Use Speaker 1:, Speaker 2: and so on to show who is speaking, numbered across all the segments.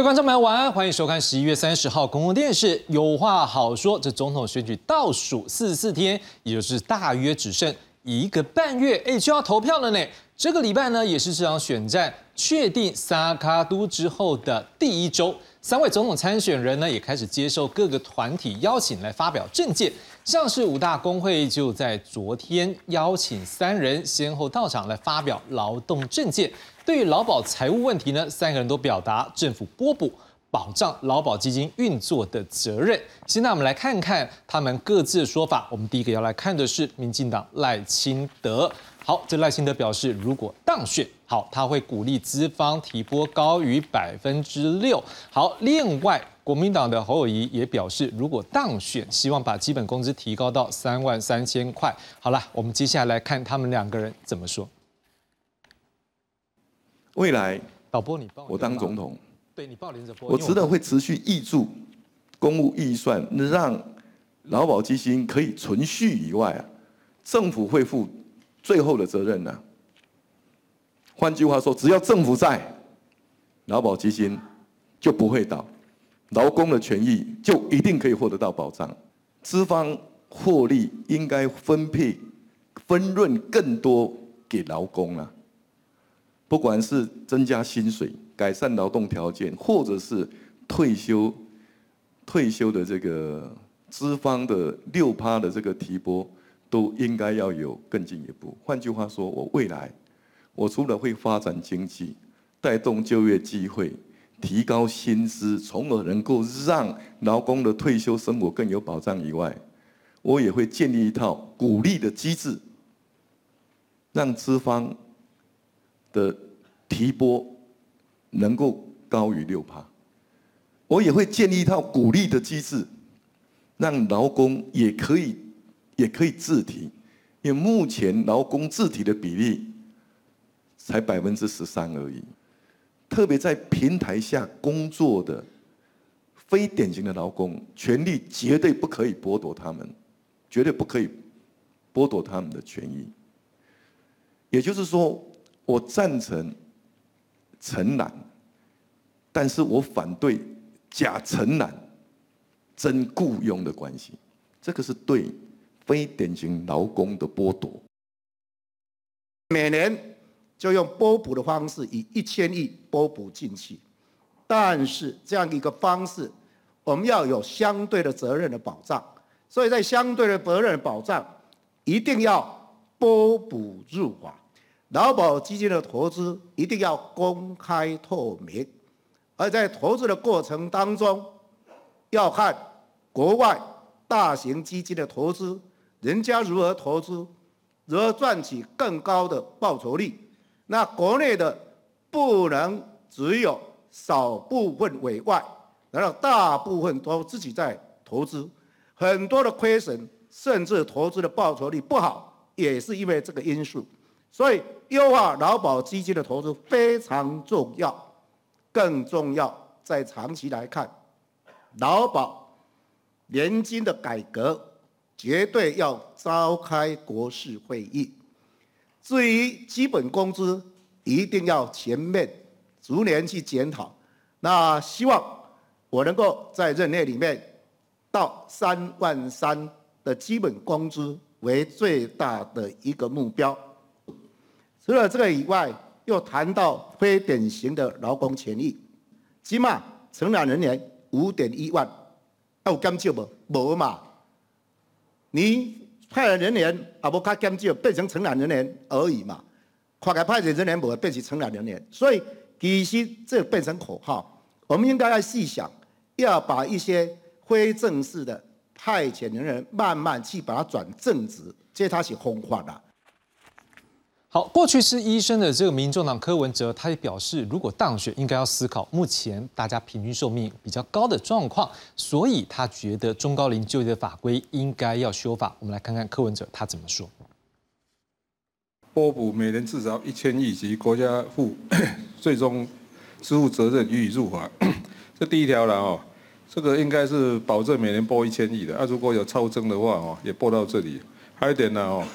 Speaker 1: 各位观众朋友，晚安，欢迎收看十一月三十号公共电视。有话好说，这总统选举倒数四十四天，也就是大约只剩一个半月，哎，就要投票了呢。这个礼拜呢，也是这场选战确定萨卡都之后的第一周。三位总统参选人呢，也开始接受各个团体邀请来发表政见。像是五大工会就在昨天邀请三人先后到场来发表劳动政见。对于劳保财务问题呢，三个人都表达政府拨补保障劳保基金运作的责任。现在我们来看看他们各自的说法。我们第一个要来看的是民进党赖清德。好，这赖清德表示，如果当选，好，他会鼓励资方提拨高于百分之六。好，另外国民党的侯友谊也表示，如果当选，希望把基本工资提高到三万三千块。好了，我们接下来看他们两个人怎么说。
Speaker 2: 未来
Speaker 1: 导播，你帮
Speaker 2: 我当总统，
Speaker 1: 对你报连着播，
Speaker 2: 我知道会持续挹注公务预算，让劳保基金可以存续以外啊，政府会负最后的责任呢。换句话说，只要政府在，劳保基金就不会倒，劳工的权益就一定可以获得到保障，资方获利应该分配分润更多给劳工啊。不管是增加薪水、改善劳动条件，或者是退休、退休的这个资方的六趴的这个提拨，都应该要有更进一步。换句话说，我未来我除了会发展经济、带动就业机会、提高薪资，从而能够让劳工的退休生活更有保障以外，我也会建立一套鼓励的机制，让资方。的提拨能够高于六趴，我也会建立一套鼓励的机制，让劳工也可以也可以自提，因为目前劳工自提的比例才百分之十三而已，特别在平台下工作的非典型的劳工，权利绝对不可以剥夺他们，绝对不可以剥夺他们的权益，也就是说。我赞成承揽，但是我反对假承揽真雇佣的关系，这个是对非典型劳工的剥夺。
Speaker 3: 每年就用拨补的方式，以一千亿拨补进去，但是这样一个方式，我们要有相对的责任的保障，所以在相对的责任保障，一定要拨补入法。劳保基金的投资一定要公开透明，而在投资的过程当中，要看国外大型基金的投资，人家如何投资，如何赚取更高的报酬率。那国内的不能只有少部分委外，然后大部分都自己在投资，很多的亏损，甚至投资的报酬率不好，也是因为这个因素。所以，优化劳保基金的投资非常重要，更重要在长期来看，劳保年金的改革绝对要召开国事会议。至于基本工资，一定要全面逐年去检讨。那希望我能够在任内里面，到三万三的基本工资为最大的一个目标。除了这个以外，又谈到非典型的劳工权益，起码承揽人员五点一万，有减少不？无嘛？你派了人员啊，无卡减少，变成承揽人员而已嘛？跨开派的人年无变成承揽人员，所以其实这变成口号。我们应该要细想，要把一些非正式的派遣人员慢慢去把它转正职，这它是方法啦。
Speaker 1: 好，过去是医生的这个民众党柯文哲，他也表示，如果当选，应该要思考目前大家平均寿命比较高的状况，所以他觉得中高龄就业的法规应该要修法。我们来看看柯文哲他怎么说。
Speaker 4: 拨补每人至少一千亿及国家负最终支付责任予以入法，这第一条了哦，这个应该是保证每年拨一千亿的。啊，如果有超增的话哦，也拨到这里。还有一点呢哦。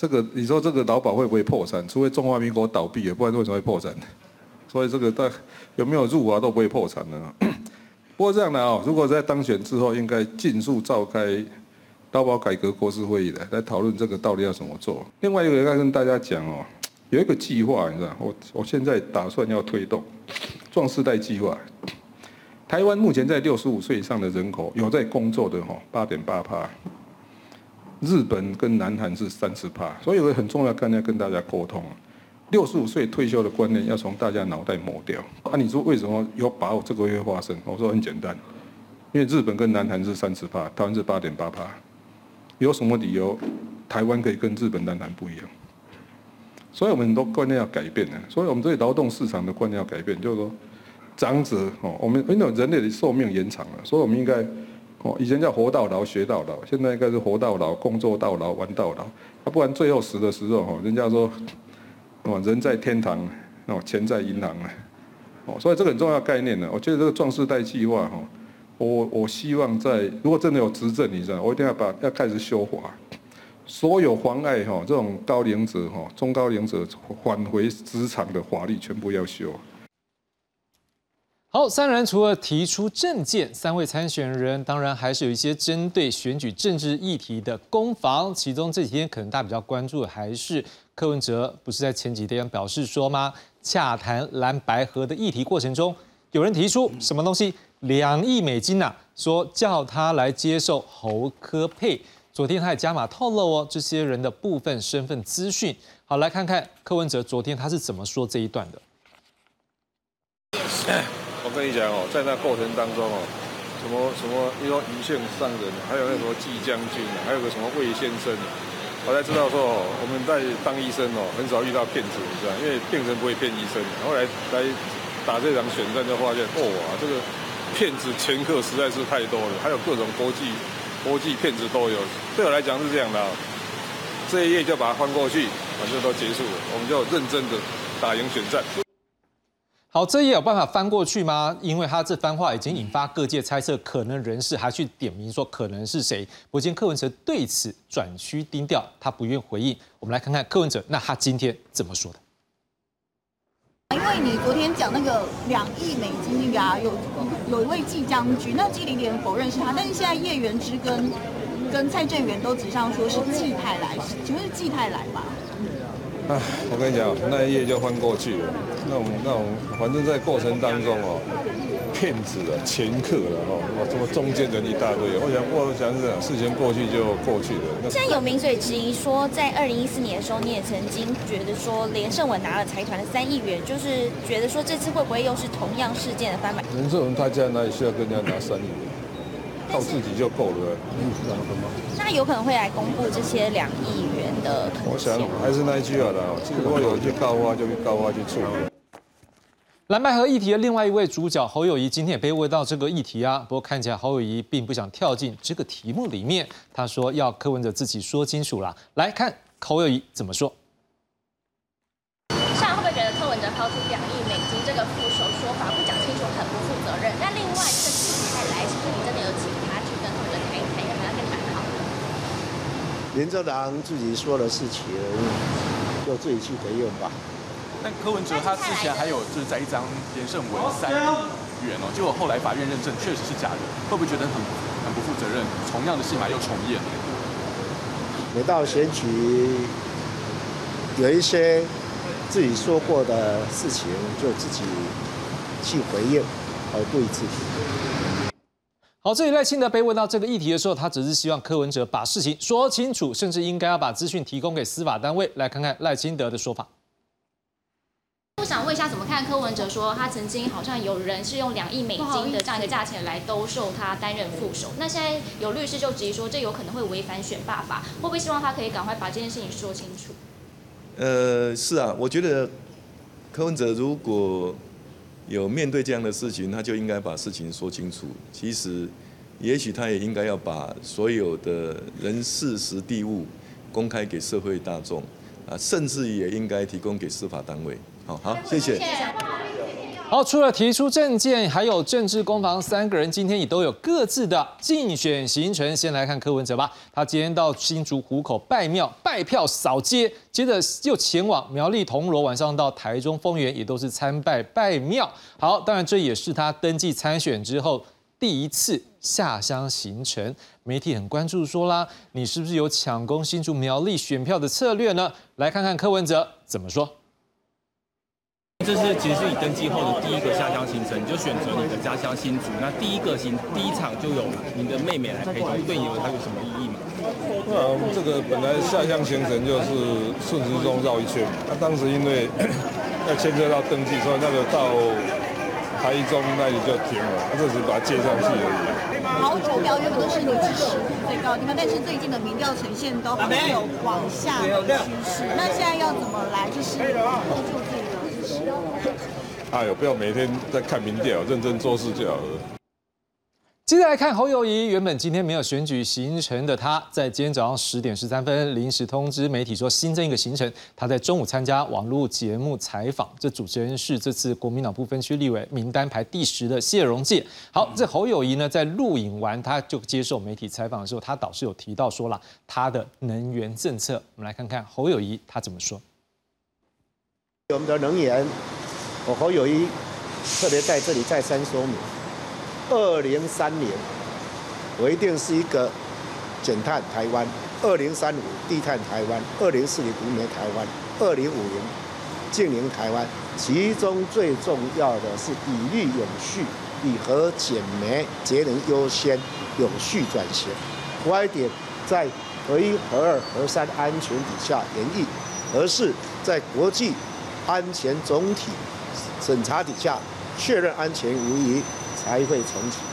Speaker 4: 这个你说这个劳保会不会破产？除非中华民国倒闭，也不然为什么会破产？所以这个大有没有入华都不会破产的。不过这样的哦，如果在当选之后，应该尽速召开劳保改革国事会议的，来讨论这个到底要怎么做。另外一个要跟大家讲哦，有一个计划，你知道，我我现在打算要推动壮世代计划。台湾目前在六十五岁以上的人口有在工作的哈，八点八趴。日本跟南韩是三十趴，所以有个很重要概念跟大家沟通：六十五岁退休的观念要从大家脑袋抹掉。啊，你说为什么有把握这个月发生？我说很简单，因为日本跟南韩是三十趴，台湾是八点八趴。有什么理由台湾可以跟日本、南韩不一样？所以我们很多观念要改变的。所以我们对劳动市场的观念要改变，就是说。长者哦，我们因为人类的寿命延长了，所以我们应该哦，以前叫活到老学到老，现在应该是活到老工作到老玩到老，啊，不然最后死的时候哦，人家说哦，人在天堂哦，钱在银行啊，哦，所以这个很重要概念呢。我觉得这个壮士代计划哈，我我希望在如果真的有执政，你知道，我一定要把要开始修法，所有妨碍哈这种高龄者哈中高龄者返回职场的法律全部要修。
Speaker 1: 好，三人除了提出政见，三位参选人当然还是有一些针对选举政治议题的攻防。其中这几天可能大家比较关注的还是柯文哲，不是在前几天表示说吗？洽谈蓝白河的议题过程中，有人提出什么东西两亿美金呐，说叫他来接受侯科佩。昨天他也加码透露哦，这些人的部分身份资讯。好，来看看柯文哲昨天他是怎么说这一段的。
Speaker 4: 我跟你讲哦，在那过程当中哦，什么什么，你说余姓上人，还有那什么季将军，还有个什么魏先生，我才知道说哦，我们在当医生哦，很少遇到骗子，你知道，因为病人不会骗医生。后来来打这场选战，就发现哦哇，这个骗子前客实在是太多了，还有各种国际国际骗子都有。对我来讲是这样的，这一页就把它翻过去，反正都结束了，我们就认真的打赢选战。
Speaker 1: 好，这也有办法翻过去吗？因为他这番话已经引发各界猜测，可能人士还去点名说可能是谁。不见柯文哲对此转趋低调，他不愿回应。我们来看看柯文哲，那他今天怎么说的？
Speaker 5: 因为你昨天讲那个两亿美金那个啊，有有一位季将军，那季里连否认是他，但是现在叶元之跟跟蔡正元都指上说是季泰来，请问是季泰来吧？
Speaker 4: 啊，我跟你讲，那一页就翻过去了。那种那种，反正在过程当中哦，骗子啊、掮客了哦，什么中间人一大堆。我想，我想是事情过去就过去了。
Speaker 6: 现在有名嘴质疑说，在二零一四年的时候，你也曾经觉得说，连胜文拿了财团的三亿元，就是觉得说这次会不会又是同样事件的翻版？
Speaker 4: 连胜文他家哪里需要跟人家拿三亿元？靠自己就够了。
Speaker 6: 那有可能会来公布这些两亿元的。
Speaker 4: 我想还是那一句话啦，如果有一句高话，就高话去处理。
Speaker 1: 蓝白河议题的另外一位主角侯友谊今天也被问到这个议题啊，不过看起来侯友谊并不想跳进这个题目里面，他说要柯文哲自己说清楚啦。来看侯友谊怎么说。
Speaker 7: 像会不会觉得柯文哲抛出两亿美金这个副手说法不讲清楚很不负责任？那另外这个季泰来，是不是你真的有请他去跟柯文哲谈一谈，要跟他更谈好？
Speaker 3: 林正郎自己说的事情，就自己去回应吧。
Speaker 8: 但柯文哲他之前还有就是在一张连胜文三亿元哦，结果后来法院认证确实是假的，会不会觉得很很不负责任？同样的戏码又重演。
Speaker 3: 每到选举，有一些自己说过的事情，就自己去回应，而不予置评。
Speaker 1: 好，这里赖清德被问到这个议题的时候，他只是希望柯文哲把事情说清楚，甚至应该要把资讯提供给司法单位。来看看赖清德的说法。
Speaker 7: 我想问一下，怎么看柯文哲说他曾经好像有人是用两亿美金的这样一个价钱来兜售他担任副手？那现在有律师就质疑说，这有可能会违反选罢法，会不会希望他可以赶快把这件事情说清楚？
Speaker 2: 呃，是啊，我觉得柯文哲如果有面对这样的事情，他就应该把事情说清楚。其实，也许他也应该要把所有的人事实地物公开给社会大众啊，甚至也应该提供给司法单位。好好，谢谢。
Speaker 1: 好，除了提出政见，还有政治攻防，三个人今天也都有各自的竞选行程。先来看柯文哲吧，他今天到新竹湖口拜庙拜票扫街，接着又前往苗栗铜锣，晚上到台中丰原，也都是参拜拜庙。好，当然这也是他登记参选之后第一次下乡行程。媒体很关注说啦，你是不是有抢攻新竹苗栗选票的策略呢？来看看柯文哲怎么说。
Speaker 9: 这是其实是你登记后的第一个下乡行程，你就选择你的家乡新竹。那第一个行第一场就有你的妹妹来陪同，对你有它有什么意义吗？
Speaker 4: 那这个本来下乡行程就是顺时钟绕一圈，那当时因为 要牵涉到登记，所以那个到台中那里就停了，这只是把它接上去而已。
Speaker 5: 好主苗原本都是你支持最高的地方，但是最近的民调呈现都还有往下的趋势。那现在要怎么来就是？
Speaker 4: 哎呦，不要每天在看民调，认真做事就好了。
Speaker 1: 接着来看侯友谊，原本今天没有选举行程的他，在今天早上十点十三分临时通知媒体说新增一个行程，他在中午参加网络节目采访。这主持人是这次国民党不分区立委名单排第十的谢荣介。好，这侯友谊呢，在录影完他就接受媒体采访的时候，他导师有提到说了他的能源政策。我们来看看侯友谊他怎么说。
Speaker 3: 我们的能源，我侯友谊特别在这里再三说明：二零三年我一定是一个减碳台湾；二零三五低碳台湾；二零四零无煤台湾；二零五零净零台湾。其中最重要的是以绿永续，以核减煤节能优先，永续转型。快点在核一、核二、核三安全底下演绎，而是在国际。安全总体审查底下确认安全无疑，才会重启。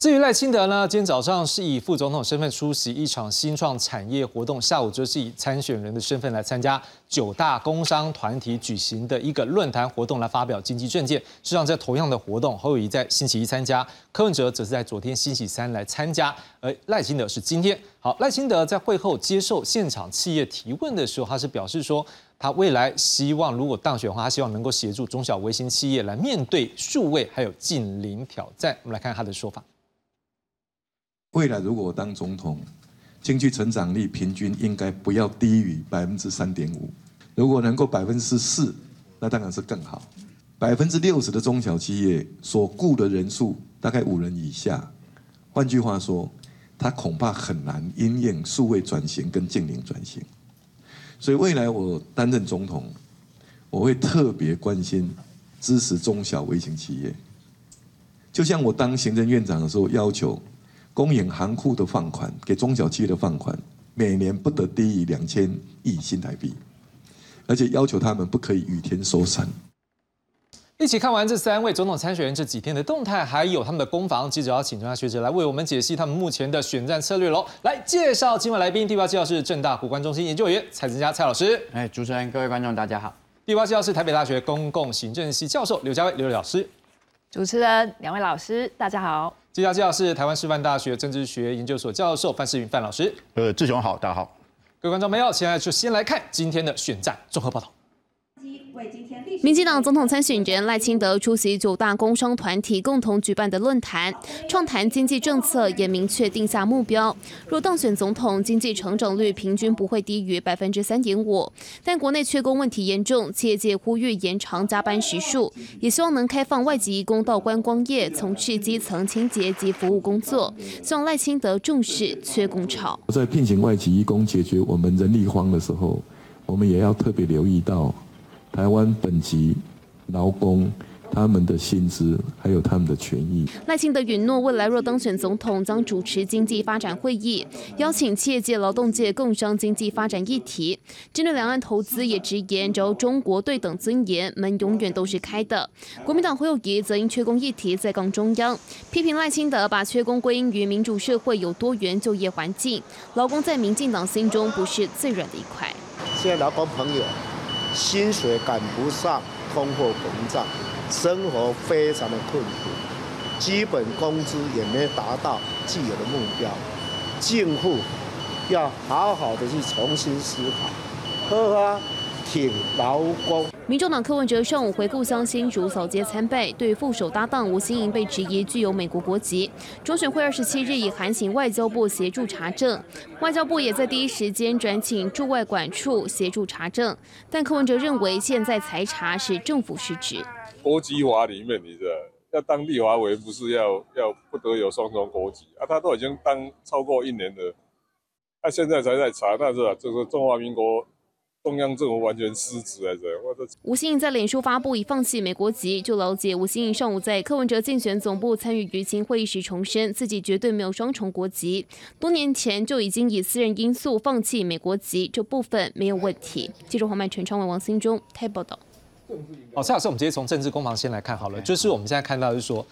Speaker 1: 至于赖清德呢，今天早上是以副总统身份出席一场新创产业活动，下午则是以参选人的身份来参加九大工商团体举行的一个论坛活动，来发表经济政见。实际上，在同样的活动，侯友谊在星期一参加，柯文哲则是在昨天星期三来参加，而赖清德是今天。好，赖清德在会后接受现场企业提问的时候，他是表示说，他未来希望如果当选的话，他希望能够协助中小微型企业来面对数位还有近邻挑战。我们来看他的说法。
Speaker 2: 未来如果我当总统，经济成长率平均应该不要低于百分之三点五。如果能够百分之四，那当然是更好。百分之六十的中小企业所雇的人数大概五人以下，换句话说，它恐怕很难因应数位转型跟净零转型。所以未来我担任总统，我会特别关心支持中小微型企业。就像我当行政院长的时候要求。公营行库的放款给中小企业的放款，每年不得低于两千亿新台币，而且要求他们不可以雨天收山。
Speaker 1: 一起看完这三位总统参选人这几天的动态，还有他们的攻防，记者要请专家学者来为我们解析他们目前的选战策略喽。来介绍今晚来宾，第八介绍是正大古关中心研究员蔡增佳蔡老师。
Speaker 10: 哎，主持人各位观众大家好。
Speaker 1: 第八介绍是台北大学公共行政系教授刘家威刘老师。
Speaker 11: 主持人两位老师大家好。
Speaker 1: 接下来是台湾师范大学政治学研究所教授范世云范老师。
Speaker 12: 呃，志雄好，大家好。
Speaker 1: 各位观众朋友，现在就先来看今天的选战综合报道。
Speaker 13: 民进党总统参选人赖清德出席九大工商团体共同举办的论坛，创谈经济政策，也明确定下目标。若当选总统，经济成长率平均不会低于百分之三点五。但国内缺工问题严重，企业界呼吁延长加班时数，也希望能开放外籍移工到观光业从事基层清洁及服务工作。希望赖清德重视缺工潮。
Speaker 2: 在聘请外籍移工解决我们人力荒的时候，我们也要特别留意到。台湾本籍劳工他们的薪资还有他们的权益。
Speaker 13: 赖清德允诺，未来若当选总统，将主持经济发展会议，邀请企业界、劳动界共商经济发展议题。针对两岸投资，也直言，只要中国对等尊严，门永远都是开的。国民党侯友谊则因缺工议题在杠中央，批评赖清德把缺工归因于民主社会有多元就业环境，劳工在民进党心中不是最软的一块。
Speaker 3: 现在劳工朋友。薪水赶不上通货膨胀，生活非常的困苦，基本工资也没达到既有的目标，政府要好好的去重新思考，呵呵，挺劳工。
Speaker 13: 民众党柯文哲上午回故乡新竹扫街参拜，对副手搭档吴欣盈被质疑具有美国国籍。中选会二十七日已函请外交部协助查证，外交部也在第一时间转请驻外管处协助查证。但柯文哲认为现在才查是政府失职。
Speaker 12: 国籍法里面，你的要当立华为不是要要不得有双重国籍啊？他都已经当超过一年了，他现在才在查，那是这是中华民国。中央政府完全失职来着。
Speaker 13: 吴欣颖在脸书发布已放弃美国籍，就了解吴欣颖上午在柯文哲竞选总部参与舆情会议时重申，自己绝对没有双重国籍，多年前就已经以私人因素放弃美国籍，这部分没有问题。记者黄曼全昌文王新忠台报道。
Speaker 1: 好，蔡老师，我们直接从政治攻防先来看好了，就是我们现在看到是说。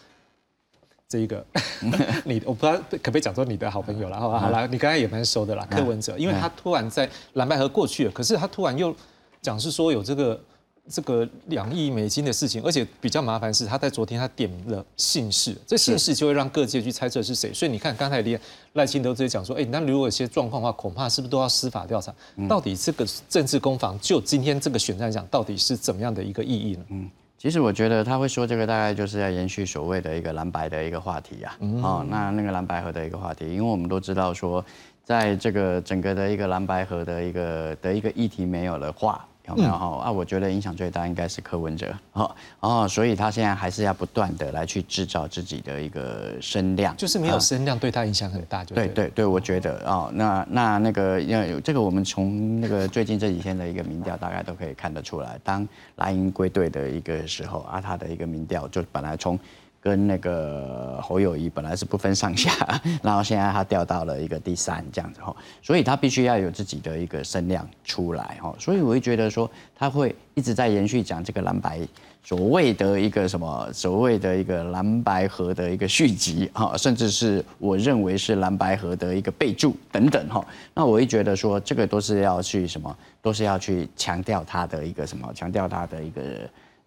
Speaker 1: 这一个，你我不知道可不可以讲说你的好朋友了，好吧？好了，你刚才也蛮熟的啦，柯文哲，因为他突然在蓝白河过去了，可是他突然又讲是说有这个这个两亿美金的事情，而且比较麻烦是他在昨天他点了姓氏，这姓氏就会让各界去猜测是谁，所以你看刚才连赖清德直接讲说，哎，那如果有些状况的话，恐怕是不是都要司法调查？到底这个政治攻防就今天这个选战讲，到底是怎么样的一个意义呢？嗯。
Speaker 10: 其实我觉得他会说这个，大概就是要延续所谓的一个蓝白的一个话题啊。哦，那那个蓝白河的一个话题，因为我们都知道说，在这个整个的一个蓝白河的一个的一个议题没有的话。有没有哈啊？我觉得影响最大应该是柯文哲，哦哦，所以他现在还是要不断的来去制造自己的一个声量，
Speaker 1: 就是没有声量对他影响很大，就对
Speaker 10: 对对，我觉得哦，那那那个要有这个，我们从那个最近这几天的一个民调，大概都可以看得出来，当莱茵归队的一个时候啊，他的一个民调就本来从。跟那个侯友谊本来是不分上下，然后现在他掉到了一个第三这样子哈，所以他必须要有自己的一个声量出来哈，所以我会觉得说他会一直在延续讲这个蓝白所谓的一个什么所谓的一个蓝白河的一个续集哈，甚至是我认为是蓝白河的一个备注等等哈，那我会觉得说这个都是要去什么，都是要去强调他的一个什么，强调他的一个。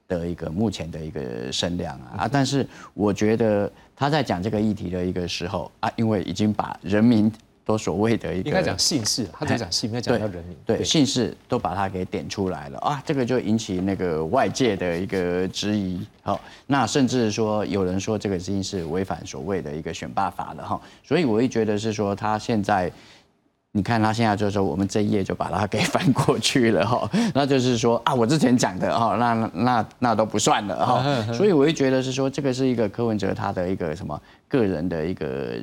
Speaker 10: 的一个目前的一个声量啊啊！但是我觉得他在讲这个议题的一个时候啊，因为已经把人民都所谓的一个
Speaker 1: 应该讲姓氏，他在讲姓，应该讲到人民
Speaker 10: 对姓氏都把它给点出来了啊，这个就引起那个外界的一个质疑。好，那甚至说有人说这个已经是违反所谓的一个选罢法了哈，所以我会觉得是说他现在。你看他现在就是说，我们这一页就把它给翻过去了哈，那就是说啊，我之前讲的哈，那那那都不算了哈，所以我会觉得是说，这个是一个柯文哲他的一个什么个人的一个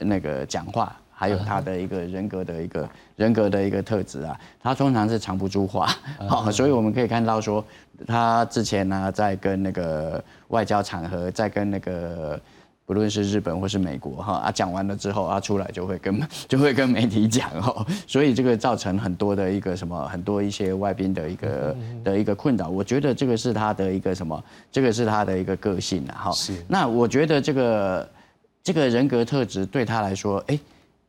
Speaker 10: 那个讲话，还有他的一个人格的一个人格的一个特质啊，他通常是藏不住话，好，所以我们可以看到说，他之前呢在跟那个外交场合，在跟那个。不论是日本或是美国哈啊，讲完了之后啊，出来就会跟 就会跟媒体讲哈，所以这个造成很多的一个什么，很多一些外宾的一个的一个困扰。我觉得这个是他的一个什么，这个是他的一个个性啊哈。是。那我觉得这个这个人格特质对他来说，哎，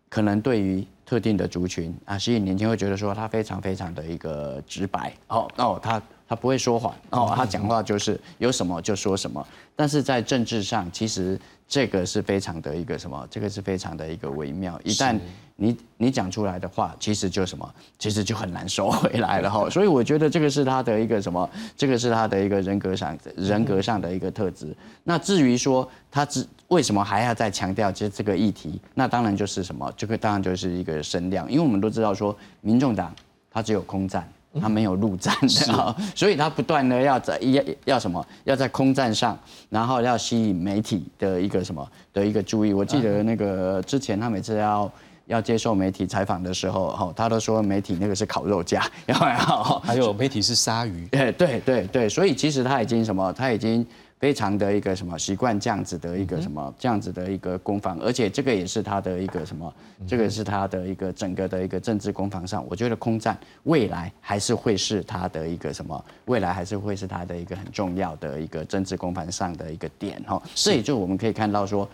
Speaker 10: 可能对于特定的族群啊，吸引年轻会觉得说他非常非常的一个直白哦哦他。他不会说谎哦，他讲话就是有什么就说什么。但是在政治上，其实这个是非常的一个什么？这个是非常的一个微妙。一旦你你讲出来的话，其实就什么？其实就很难收回来了哈。所以我觉得这个是他的一个什么？这个是他的一个人格上人格上的一个特质。那至于说他只为什么还要再强调这这个议题？那当然就是什么？这个当然就是一个声量，因为我们都知道说，民众党他只有空战。他没有陆战的，所以他不断的要在要要什么，要在空战上，然后要吸引媒体的一个什么的一个注意。我记得那个之前他每次要要接受媒体采访的时候，哈，他都说媒体那个是烤肉架，然后
Speaker 1: 还有媒体是鲨鱼。
Speaker 10: 哎对对对，所以其实他已经什么，他已经。非常的一个什么习惯这样子的一个什么这样子的一个攻防，而且这个也是他的一个什么，这个是他的一个整个的一个政治攻防上，我觉得空战未来还是会是他的一个什么，未来还是会是他的一个很重要的一个政治攻防上的一个点哈。所以就我们可以看到说。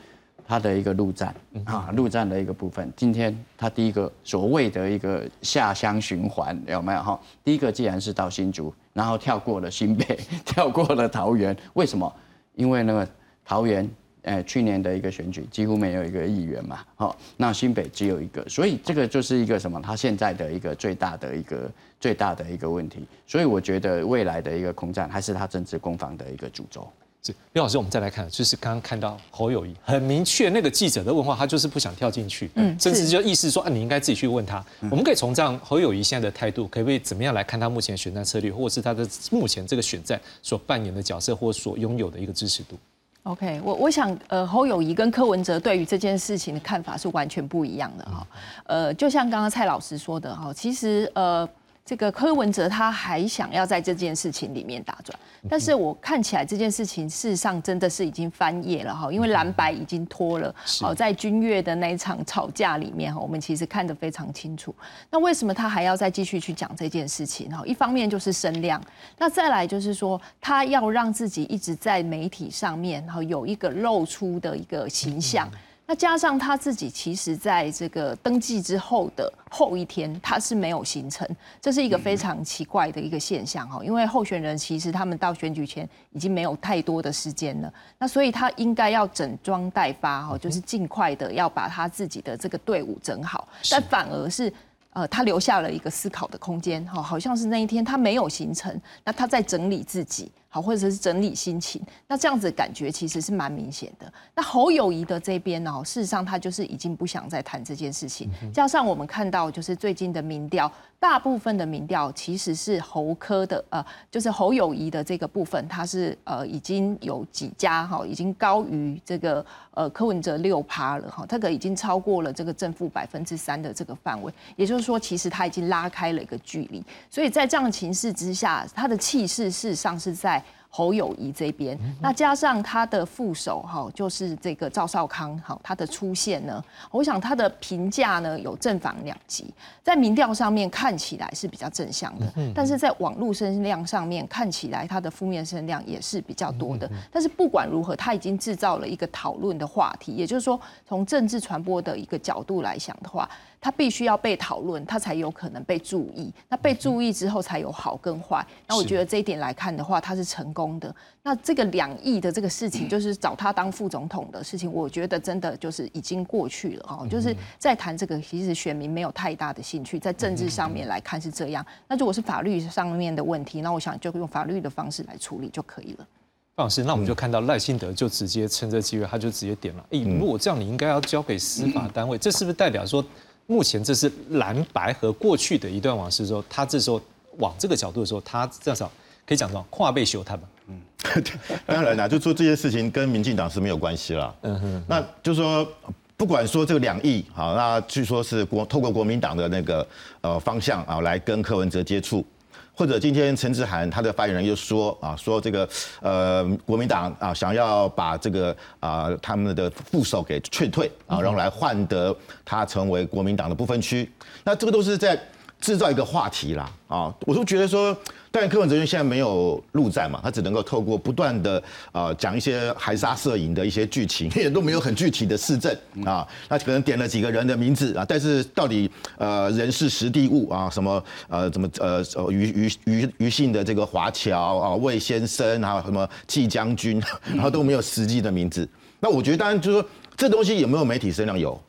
Speaker 10: 他的一个陆战啊，陆战的一个部分。今天他第一个所谓的一个下乡循环有没有哈？第一个既然是到新竹，然后跳过了新北，跳过了桃园，为什么？因为那个桃园呃，去年的一个选举几乎没有一个议员嘛，好，那新北只有一个，所以这个就是一个什么？他现在的一个最大的一个最大的一个问题，所以我觉得未来的一个空战还是他政治攻防的一个主轴。
Speaker 1: 是刘老师，我们再来看，就是刚刚看到侯友谊很明确，那个记者的问话，他就是不想跳进去，嗯，甚至就意思说啊，你应该自己去问他。我们可以从这样侯友谊现在的态度，可不可以怎么样来看他目前选战策略，或者是他的目前这个选战所扮演的角色，或所拥有的一个支持度
Speaker 11: ？OK，我我想，呃，侯友谊跟柯文哲对于这件事情的看法是完全不一样的哈。呃，就像刚刚蔡老师说的哈，其实呃。这个柯文哲他还想要在这件事情里面打转，但是我看起来这件事情事实上真的是已经翻页了哈，因为蓝白已经脱了。好，在君越的那一场吵架里面哈，我们其实看得非常清楚。那为什么他还要再继续去讲这件事情哈？一方面就是声量，那再来就是说他要让自己一直在媒体上面哈有一个露出的一个形象。那加上他自己，其实在这个登记之后的后一天，他是没有行程，这是一个非常奇怪的一个现象哈。因为候选人其实他们到选举前已经没有太多的时间了，那所以他应该要整装待发哈，就是尽快的要把他自己的这个队伍整好，但反而是。呃，他留下了一个思考的空间，哈，好像是那一天他没有行程，那他在整理自己，好，或者是整理心情，那这样子感觉其实是蛮明显的。那侯友谊的这边呢，事实上他就是已经不想再谈这件事情，加上我们看到就是最近的民调。大部分的民调其实是侯科的，呃，就是侯友谊的这个部分，他是呃已经有几家哈，已经高于这个呃柯文哲六趴了哈，这个已经超过了这个正负百分之三的这个范围，也就是说，其实他已经拉开了一个距离，所以在这样的情势之下，他的气势事实上是在。侯友谊这边，那加上他的副手哈，就是这个赵少康哈，他的出现呢，我想他的评价呢有正反两极，在民调上面看起来是比较正向的，但是在网络声量上面看起来他的负面声量也是比较多的。但是不管如何，他已经制造了一个讨论的话题，也就是说，从政治传播的一个角度来想的话。他必须要被讨论，他才有可能被注意。那被注意之后，才有好跟坏。那我觉得这一点来看的话，他是成功的。那这个两亿的这个事情，就是找他当副总统的事情，我觉得真的就是已经过去了哦。就是在谈这个，其实选民没有太大的兴趣，在政治上面来看是这样。那如果是法律上面的问题，那我想就用法律的方式来处理就可以了。
Speaker 1: 范老师，那我们就看到赖清德就直接趁这机会，他就直接点了。哎，如果这样，你应该要交给司法 单位，这是不是代表说？目前这是蓝白和过去的一段往事，之后他这时候往这个角度的时候，他至少可以讲到跨背修他吧。嗯，
Speaker 14: 当然啦，就说这些事情跟民进党是没有关系了。嗯哼，那就说不管说这个两亿，好，那据说是国透过国民党的那个呃方向啊，来跟柯文哲接触。或者今天陈志涵他的发言人又说啊，说这个呃国民党啊想要把这个啊他们的副手给劝退啊，然后来换得他成为国民党的不分区，那这个都是在。制造一个话题啦，啊，我都觉得说，但柯文哲现在没有陆战嘛，他只能够透过不断的啊讲一些含沙射影的一些剧情，也都没有很具体的市政啊，那可能点了几个人的名字啊，但是到底呃人事实地物啊，什么呃怎么呃呃余余余余姓的这个华侨啊魏先生还有什么季将军，然后都没有实际的名字，那我觉得当然就是说这东西有没有媒体声量？有。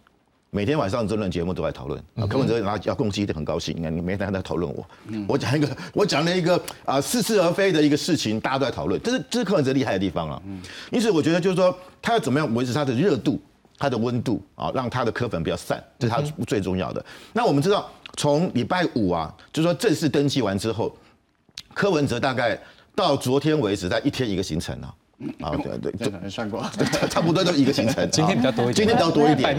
Speaker 14: 每天晚上争论节目都在讨论，柯文哲拿要攻击的很高兴，你看你每天在讨论我，我讲一个我讲了一个啊似是而非的一个事情，大家都在讨论，这是这是柯文哲厉害的地方啊。因此我觉得就是说他要怎么样维持他的热度、他的温度啊，让他的柯粉不要散，这是他最重要的。那我们知道从礼拜五啊，就是说正式登记完之后，柯文哲大概到昨天为止在一天一个行程啊。
Speaker 10: 啊，对对，这算过，
Speaker 14: 差不多都一个行程。
Speaker 1: 今天比较多一点，
Speaker 14: 今天比较多一点，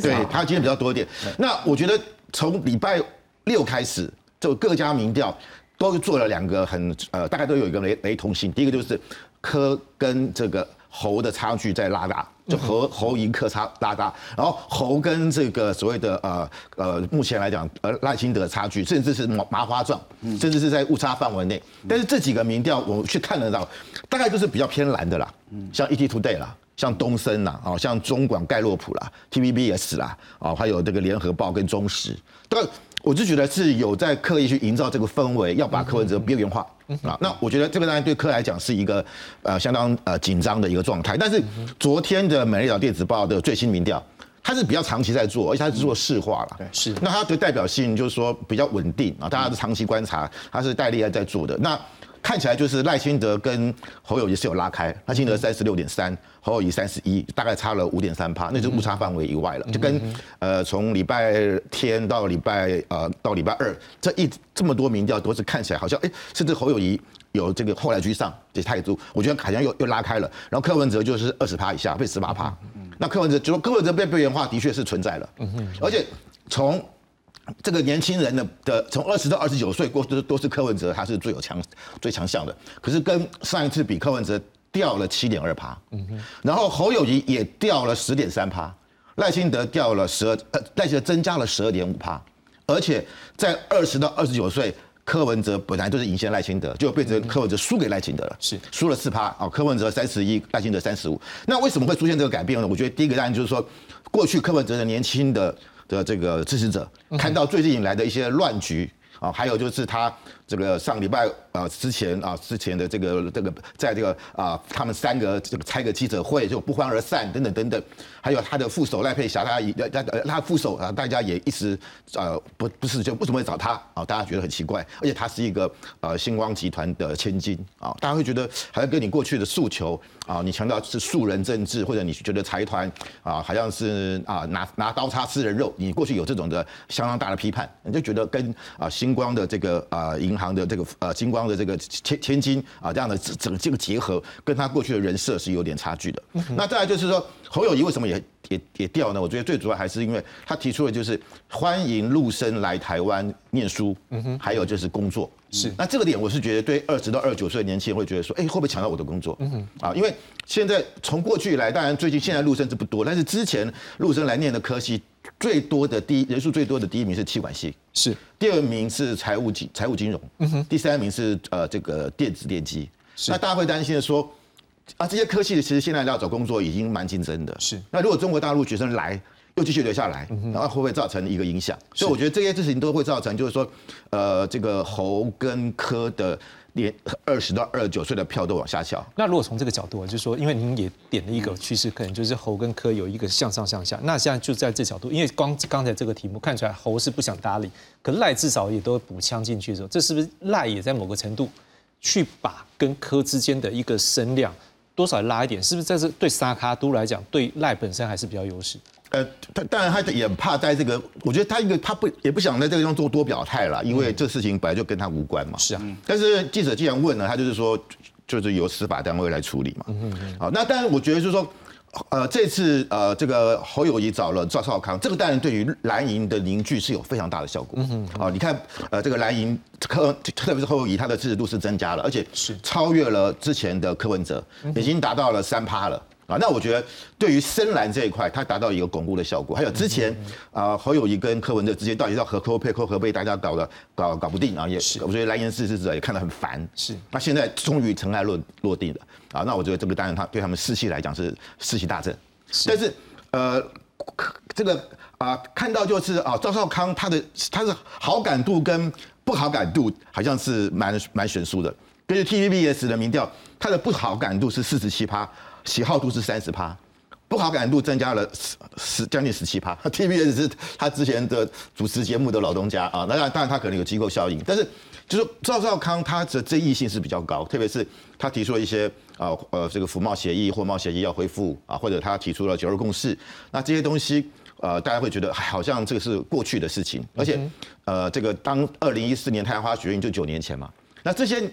Speaker 11: 对，
Speaker 14: 他今天比较多一点。那我觉得从礼拜六开始，就各家民调都做了两个很呃，大概都有一个雷雷同性。第一个就是科跟这个。侯的差距在拉大，就和侯赢克差拉大，然后侯跟这个所谓的呃呃，目前来讲，呃赖清德的差距，甚至是麻麻花状，甚至是在误差范围内。但是这几个民调，我去看得到，大概就是比较偏蓝的啦，像 ET Today 啦。像东森啦，啊，像中广盖洛普啦，TVBS 啦，啊，还有这个联合报跟中时，但我就觉得是有在刻意去营造这个氛围，要把柯文哲边缘化啊。那我觉得这个当然对柯来讲是一个呃相当呃紧张的一个状态。但是昨天的《美丽岛电子报》的最新民调，它是比较长期在做，而且它是做市化了。
Speaker 1: 是。
Speaker 14: 那它的代表性就是说比较稳定啊，大家是长期观察，它是戴立在做的。那看起来就是赖清德跟侯友谊是有拉开，赖清德三十六点三，侯友谊三十一，大概差了五点三趴，那就误差范围以外了。就跟呃从礼拜天到礼拜呃到礼拜二这一这么多民调都是看起来好像哎，甚至侯友谊有这个后来居上这态度，我觉得好像又又拉开了。然后柯文哲就是二十趴以下，被十八趴。那柯文哲就说柯文哲被边缘化的确是存在了，而且从。这个年轻人的的从二十到二十九岁过都都是柯文哲，他是最有强最强项的。可是跟上一次比，柯文哲掉了七点二趴，然后侯友谊也掉了十点三趴，赖清德掉了十二，呃，赖清德增加了十二点五趴，而且在二十到二十九岁，柯文哲本来就是领先赖清德，就变成柯文哲输给赖清德了，
Speaker 1: 是
Speaker 14: 输了四趴啊，柯文哲三十一，赖清德三十五。那为什么会出现这个改变呢？我觉得第一个答案就是说，过去柯文哲的年轻的。的这个支持者看到最近引来的一些乱局啊，还有就是他这个上礼拜啊之前啊之前的这个这个在这个啊他们三个这个开个记者会就不欢而散等等等等，还有他的副手赖佩霞，大家他他副手啊大家也一直呃不不是就为什么会找他啊？大家觉得很奇怪，而且他是一个呃星光集团的千金啊，大家会觉得好像跟你过去的诉求。啊，你强调是素人政治，或者你觉得财团啊，好像是啊拿拿刀叉吃人肉，你过去有这种的相当大的批判，你就觉得跟啊星光的这个啊银行的这个呃金光的这个千千金啊这样的整这个结合，跟他过去的人设是有点差距的。那再来就是说。侯友谊为什么也也也掉呢？我觉得最主要还是因为他提出的就是欢迎陆生来台湾念书，嗯哼，还有就是工作。
Speaker 1: 是，
Speaker 14: 那这个点我是觉得对二十到二十九岁的年轻人会觉得说，哎，会不会抢到我的工作？嗯哼，啊，因为现在从过去以来，当然最近现在陆生是不多，但是之前陆生来念的科系最多的第一人数最多的第一名是气管系，
Speaker 1: 是，
Speaker 14: 第二名是财务金财务金融，嗯哼，第三名是呃这个电子电机。是那大家会担心的说。啊，这些科系的其实现在要找工作已经蛮竞争的。
Speaker 1: 是，
Speaker 14: 那如果中国大陆学生来又继续留下来，然后会不会造成一个影响？所以我觉得这些事情都会造成，就是说，呃，这个侯跟科的连二十到二十九岁的票都往下翘。
Speaker 1: 那如果从这个角度，就是说，因为您也点了一个趋势，可能就是侯跟科有一个向上向下。那现在就在这角度，因为光刚才这个题目看出来侯是不想搭理，可赖至少也都补枪进去的时候，这是不是赖也在某个程度去把跟科之间的一个声量？多少拉一点，是不是在这对沙卡都来讲，对赖本身还是比较优势？
Speaker 14: 呃，他当然他也怕在这个，我觉得他一个他不也不想在这个地方做多表态了，因为这事情本来就跟他无关嘛。
Speaker 1: 是啊，
Speaker 14: 但是记者既然问了，他就是说，就是由司法单位来处理嘛。嗯嗯。好，那当然我觉得就是说。呃，这次呃，这个侯友谊找了赵少康，这个当然对于蓝营的凝聚是有非常大的效果。嗯哼，啊，你看，呃，这个蓝营柯，特别是侯友谊，他的支持度是增加了，而且是超越了之前的柯文哲，已经达到了三趴了。啊，那我觉得对于深蓝这一块，它达到一个巩固的效果。还有之前啊，侯友谊跟柯文哲之间到底要合扣配扣合被大家搞的搞搞不定啊，也是我觉得蓝营支持者也看得很烦。
Speaker 1: 是，
Speaker 14: 那现在终于尘埃落落地了。啊，那我觉得这个当然他对他们士气来讲是士气大振。但是呃，这个啊，看到就是啊，赵少康他的他的好感度跟不好感度好像是蛮蛮悬殊的。根据 TVBS 的民调，他的不好感度是四十七趴。喜好度是三十趴，不好感度增加了十十将近十七趴。TBS 是他之前的主持节目的老东家啊，那当然他可能有机构效应，但是就是赵少康他的争议性是比较高，特别是他提出了一些啊呃这个服贸协议或贸协议要恢复啊，或者他提出了九二共识，那这些东西呃大家会觉得好像这个是过去的事情，而且呃这个当二零一四年太阳花学运就九年前嘛。那这些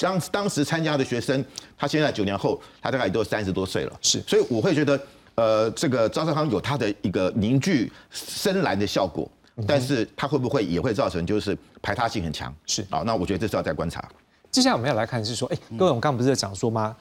Speaker 14: 当当时参加的学生，他现在九年后，他大概也都三十多岁了。
Speaker 1: 是，
Speaker 14: 所以我会觉得，呃，这个张少康有他的一个凝聚深蓝的效果，但是他会不会也会造成就是排他性很强？
Speaker 1: 是
Speaker 14: 啊，那我觉得这是要再观察。
Speaker 1: 接下来我们要来看是说，哎，各位，我们刚刚不是在讲说吗？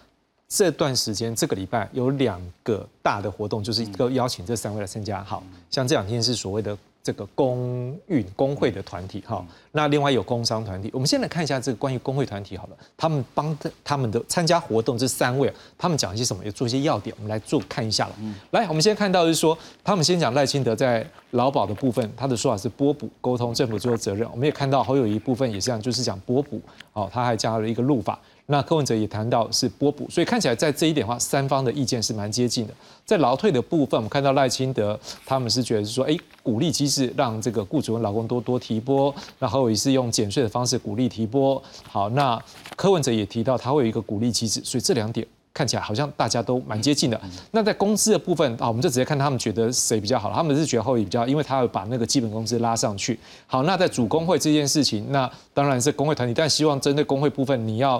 Speaker 1: 这段时间这个礼拜有两个大的活动，就是一个邀请这三位来参加。好像这两天是所谓的这个工运工会的团体哈，那另外有工商团体。我们先来看一下这个关于工会团体好了，他们帮他们的参加活动这三位，他们讲一些什么，也做一些要点，我们来做看一下了。来，我们先看到是说，他们先讲赖清德在劳保的部分，他的说法是拨补沟通，政府最后责任。我们也看到侯友谊部分也是这样，就是讲拨补，哦，他还加了一个路法。那柯文哲也谈到是拨补，所以看起来在这一点的话，三方的意见是蛮接近的。在劳退的部分，我们看到赖清德他们是觉得是说，哎，鼓励机制让这个雇主跟劳工多多提拨，然后也是用减税的方式鼓励提拨。好，那柯文哲也提到他会有一个鼓励机制，所以这两点看起来好像大家都蛮接近的。那在工资的部分啊，我们就直接看他们觉得谁比较好，他们是觉得后裔比较，因为他要把那个基本工资拉上去。好，那在主工会这件事情，那当然是工会团体，但希望针对工会部分，你要。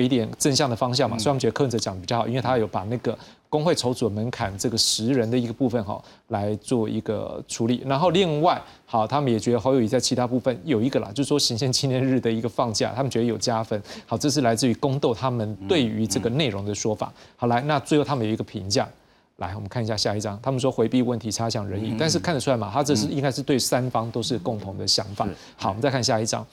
Speaker 1: 给一点正向的方向嘛，所以我们觉得柯文哲讲比较好，因为他有把那个工会筹组门槛这个十人的一个部分哈来做一个处理，然后另外好，他们也觉得侯友谊在其他部分有一个啦，就是说行宪纪念日的一个放假，他们觉得有加分。好，这是来自于宫斗他们对于这个内容的说法。好，来，那最后他们有一个评价，来，我们看一下下一张，他们说回避问题差强人意，但是看得出来嘛，他这是应该是对三方都是共同的想法。好，我们再看下一张。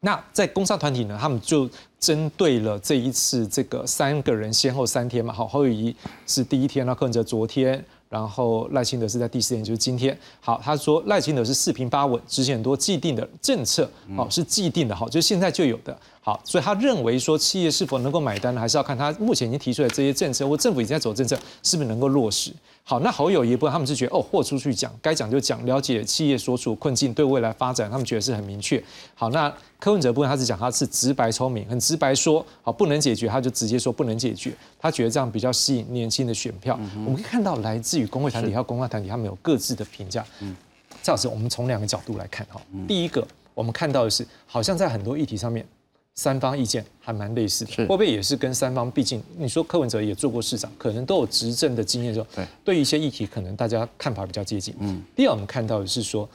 Speaker 1: 那在工商团体呢，他们就针对了这一次这个三个人先后三天嘛，好，侯友谊是第一天，那柯文哲昨天，然后赖清德是在第四天，就是今天。好，他说赖清德是四平八稳，执行很多既定的政策，哦，是既定的，好，就是现在就有的。好，所以他认为说企业是否能够买单呢，还是要看他目前已经提出来这些政策，或政府已经在走政策，是不是能够落实。好，那好友一部分他们是觉得哦，豁出去讲，该讲就讲，了解企业所处困境，对未来发展，他们觉得是很明确。好，那柯文哲部分他是讲他是直白聪明，很直白说，好不能解决，他就直接说不能解决。他觉得这样比较吸引年轻的选票。我们可以看到来自于工会团体还有公关团体，他们有各自的评价。嗯，赵老师，我们从两个角度来看哈。第一个，我们看到的是，好像在很多议题上面。三方意见还蛮类似的，会不会也是跟三方？毕竟你说柯文哲也做过市长，可能都有执政的经验，说对对一些议题，可能大家看法比较接近。嗯。第二，我们看到的是说，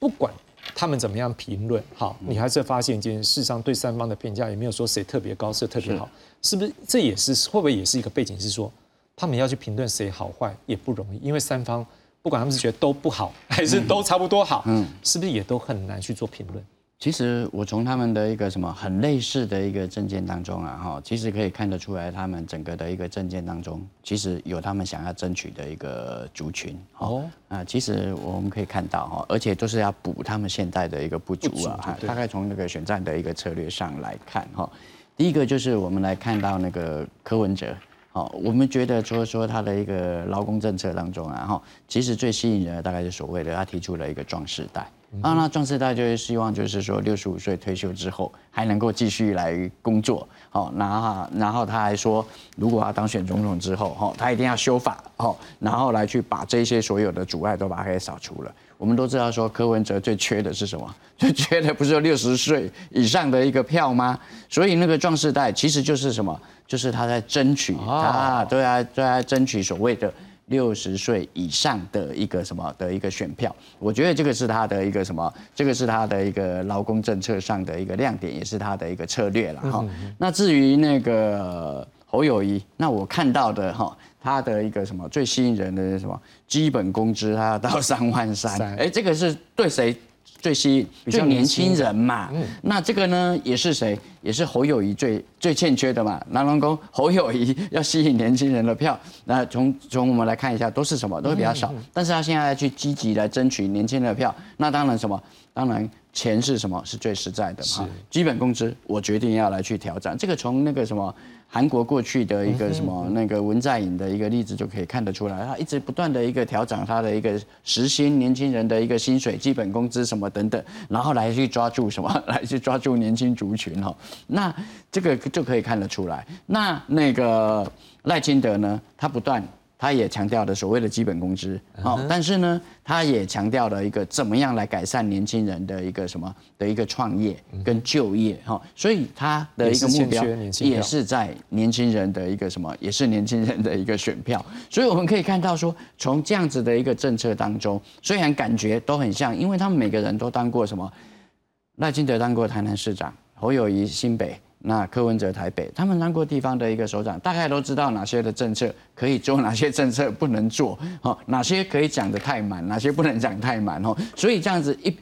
Speaker 1: 不管他们怎么样评论，好，你还是发现一件事上对三方的评价也没有说谁特别高，谁特别好，是不是？这也是会不会也是一个背景？是说他们要去评论谁好坏也不容易，因为三方不管他们是觉得都不好，还是都差不多好，嗯，是不是也都很难去做评论？
Speaker 10: 其实我从他们的一个什么很类似的一个证件当中啊，哈，其实可以看得出来，他们整个的一个证件当中，其实有他们想要争取的一个族群。哦，啊，其实我们可以看到哈，而且都是要补他们现在的一个不足啊。大概从那个选战的一个策略上来看哈，第一个就是我们来看到那个柯文哲，好，我们觉得说说他的一个劳工政策当中啊，哈，其实最吸引人的大概是所谓的他提出了一个壮士代。啊，那壮士代就是希望，就是说六十五岁退休之后还能够继续来工作，好，然后然后他还说，如果他当选总统之后，哈，他一定要修法，好，然后来去把这些所有的阻碍都把它给扫除了。我们都知道说，柯文哲最缺的是什么？最缺的不是六十岁以上的一个票吗？所以那个壮士代其实就是什么？就是他在争取啊，对啊，对啊争取所谓的。六十岁以上的一个什么的一个选票，我觉得这个是他的一个什么，这个是他的一个劳工政策上的一个亮点，也是他的一个策略了哈。那至于那个侯友谊，那我看到的哈，他的一个什么最吸引人的什么基本工资，他要到 三万三，哎，这个是对谁？最吸引最年轻人嘛，那这个呢也是谁？也是侯友谊最最欠缺的嘛。南龙宫 侯友谊要吸引年轻人的票，那从从我们来看一下，都是什么？都是比较少。但是他现在去积极来争取年轻人的票，那当然什么？当然钱是什么？是最实在的嘛。基本工资我决定要来去挑战这个，从那个什么？韩国过去的一个什么那个文在寅的一个例子就可以看得出来，他一直不断的一个调整他的一个时薪，年轻人的一个薪水、基本工资什么等等，然后来去抓住什么，来去抓住年轻族群哈。那这个就可以看得出来。那那个赖清德呢，他不断。他也强调了所谓的基本工资，好，但是呢，他也强调了一个怎么样来改善年轻人的一个什么的一个创业跟就业，哈，所以他的一个目标也是在年轻人的一个什么，也是年轻人的一个选票，所以我们可以看到说，从这样子的一个政策当中，虽然感觉都很像，因为他们每个人都当过什么，赖清德当过台南市长，侯友谊新北。那柯文哲台北，他们南国地方的一个首长，大概都知道哪些的政策可以做，哪些政策不能做，哦，哪些可以讲得太满，哪些不能讲太满哦。所以这样子一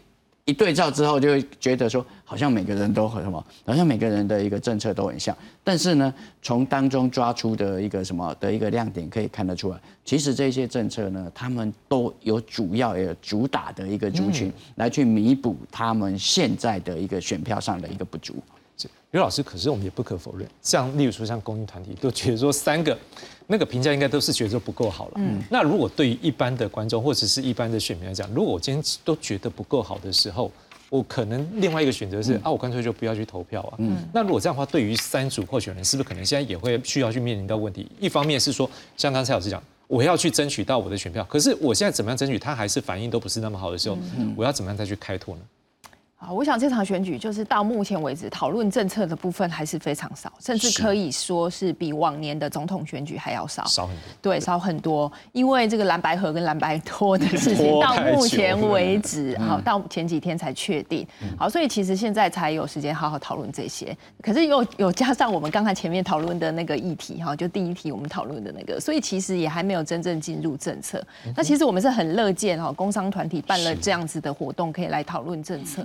Speaker 10: 一对照之后，就会觉得说，好像每个人都很什么，好像每个人的一个政策都很像。但是呢，从当中抓出的一个什么的一个亮点，可以看得出来，其实这些政策呢，他们都有主要也有主打的一个族群，来去弥补他们现在的一个选票上的一个不足。
Speaker 1: 刘老师，可是我们也不可否认，像例如说像公益团体，都觉得说三个那个评价应该都是觉得不够好了。嗯，那如果对于一般的观众或者是一般的选民来讲，如果我今天都觉得不够好的时候，我可能另外一个选择是啊，我干脆就不要去投票啊。嗯，那如果这样的话，对于三组候选人，是不是可能现在也会需要去面临到问题？一方面是说，像刚才老师讲，我要去争取到我的选票，可是我现在怎么样争取，他还是反应都不是那么好的时候，我要怎么样再去开拓呢？
Speaker 11: 啊，我想这场选举就是到目前为止讨论政策的部分还是非常少，甚至可以说是比往年的总统选举还要少，
Speaker 1: 少很多。
Speaker 11: 对，少很多，因为这个蓝白河跟蓝白拖的 事情到目前为止，好，到前几天才确定。好，所以其实现在才有时间好好讨论这些。可是又有加上我们刚才前面讨论的那个议题，哈，就第一题我们讨论的那个，所以其实也还没有真正进入政策。那其实我们是很乐见哈，工商团体办了这样子的活动，可以来讨论政策。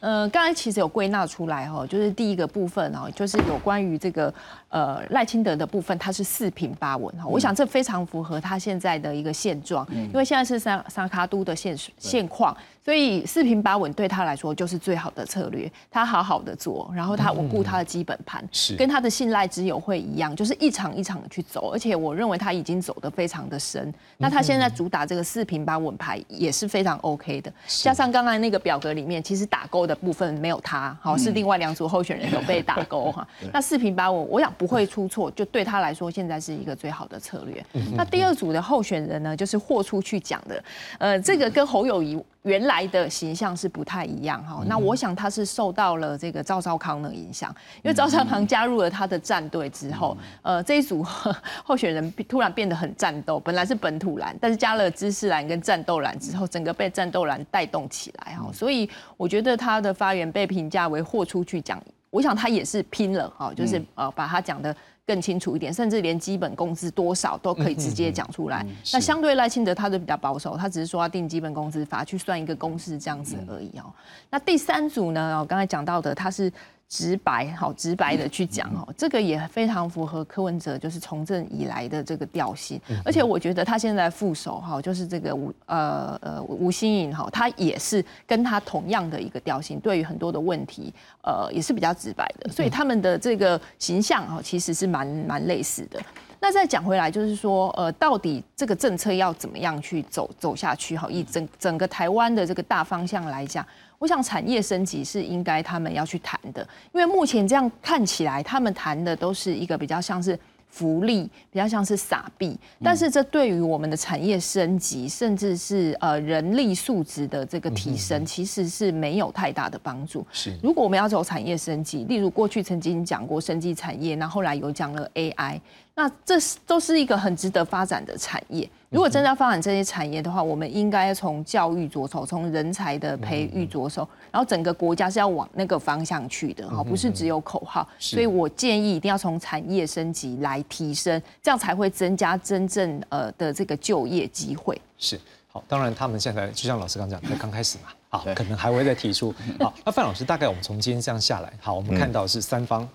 Speaker 11: 呃，刚才其实有归纳出来哈，就是第一个部分哦，就是有关于这个呃赖清德的部分，他是四平八稳哈。我想这非常符合他现在的一个现状，因为现在是三三卡都的现现况，所以四平八稳对他来说就是最好的策略。他好好的做，然后他稳固他的基本盘，跟他的信赖之友会一样，就是一场一场的去走。而且我认为他已经走得非常的深。那他现在主打这个四平八稳牌也是非常 OK 的。加上刚才那个表格里面，其实打勾的部分没有他，好是另外两组候选人有被打勾哈。那四平八稳，我想不会出错，就对他来说现在是一个最好的策略。那第二组的候选人呢，就是豁出去讲的，呃，这个跟侯友谊。原来的形象是不太一样哈，那我想他是受到了这个赵少康的影响，因为赵少康加入了他的战队之后，呃，这一组 候选人突然变得很战斗，本来是本土蓝，但是加了知识蓝跟战斗蓝之后，整个被战斗蓝带动起来哈，所以我觉得他的发言被评价为豁出去讲，我想他也是拼了哈，就是呃把他讲的。更清楚一点，甚至连基本工资多少都可以直接讲出来。那相对赖清德，他就比较保守，他只是说要定基本工资法去算一个公式这样子而已哦。那第三组呢？我刚才讲到的，他是。直白，好直白的去讲哦，这个也非常符合柯文哲就是从政以来的这个调性，而且我觉得他现在副手哈，就是这个吴呃呃吴新颖哈，他也是跟他同样的一个调性，对于很多的问题呃也是比较直白的，所以他们的这个形象哈其实是蛮蛮类似的。那再讲回来，就是说呃，到底这个政策要怎么样去走走下去哈？以整整个台湾的这个大方向来讲。我想产业升级是应该他们要去谈的，因为目前这样看起来，他们谈的都是一个比较像是福利，比较像是撒币，但是这对于我们的产业升级，甚至是呃人力素质的这个提升，其实是没有太大的帮助。
Speaker 1: 是，
Speaker 11: 如果我们要走产业升级，例如过去曾经讲过升级产业，那后来有讲了 AI。那这是都是一个很值得发展的产业。如果真的要发展这些产业的话，我们应该从教育着手，从人才的培育着手，然后整个国家是要往那个方向去的，哈，不是只有口号。所以我建议一定要从产业升级来提升，这样才会增加真正呃的这个就业机会。
Speaker 1: 是。好，当然他们现在就像老师刚讲，才刚开始嘛，好，可能还会再提出。好，那范老师大概我们从今天这样下来，好，我们看到是三方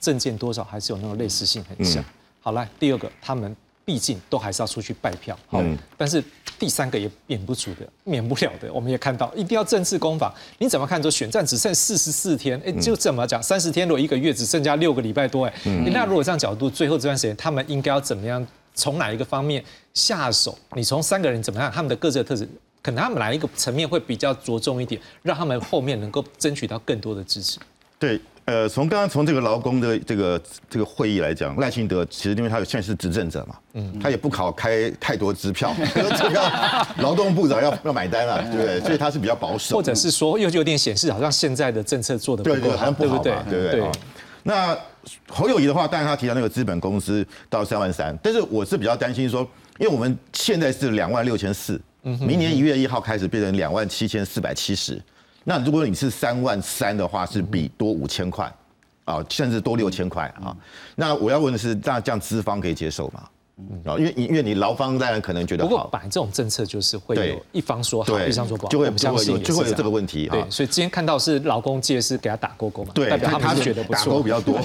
Speaker 1: 证件多少还是有那种类似性很像。好来，第二个，他们毕竟都还是要出去拜票，好，但是第三个也免不住的，免不了的，我们也看到，一定要政治攻防。你怎么看？说选战只剩四十四天，哎，就怎么讲？三十天如果一个月只剩下六个礼拜多，哎，那如果这样角度，最后这段时间他们应该要怎么样？从哪一个方面下手？你从三个人怎么样？他们的各自的特质，可能他们哪一个层面会比较着重一点，让他们后面能够争取到更多的支持？
Speaker 14: 对。呃，从刚刚从这个劳工的这个这个会议来讲，赖清德其实因为他现在是执政者嘛，嗯，他也不考开太多支票，这个劳动部长要要买单了，对不对？所以他是比较保守，
Speaker 1: 或者是说又有点显示好像现在的政策做的
Speaker 14: 对对好像不好嘛，对不对？那侯友谊的话，当然他提到那个资本公司到三万三，但是我是比较担心说，因为我们现在是两万六千四，明年一月一号开始变成两万七千四百七十。那如果你是三万三的话，是比多五千块，啊，甚至多六千块啊。那我要问的是，那这样资方可以接受吗？啊，因为因为你劳方当然可能觉得
Speaker 1: 不过
Speaker 14: 好，
Speaker 1: 本来这种政策就是会有一方说好，
Speaker 14: 对
Speaker 1: 一方说不好，
Speaker 14: 就会
Speaker 1: 我们相信
Speaker 14: 就会有就会有这个问题
Speaker 1: 对
Speaker 14: 啊，
Speaker 1: 所以今天看到是劳工界是给他打勾勾嘛，
Speaker 14: 对，
Speaker 1: 代表他们觉得不错
Speaker 14: 打
Speaker 1: 错，
Speaker 14: 勾比较多，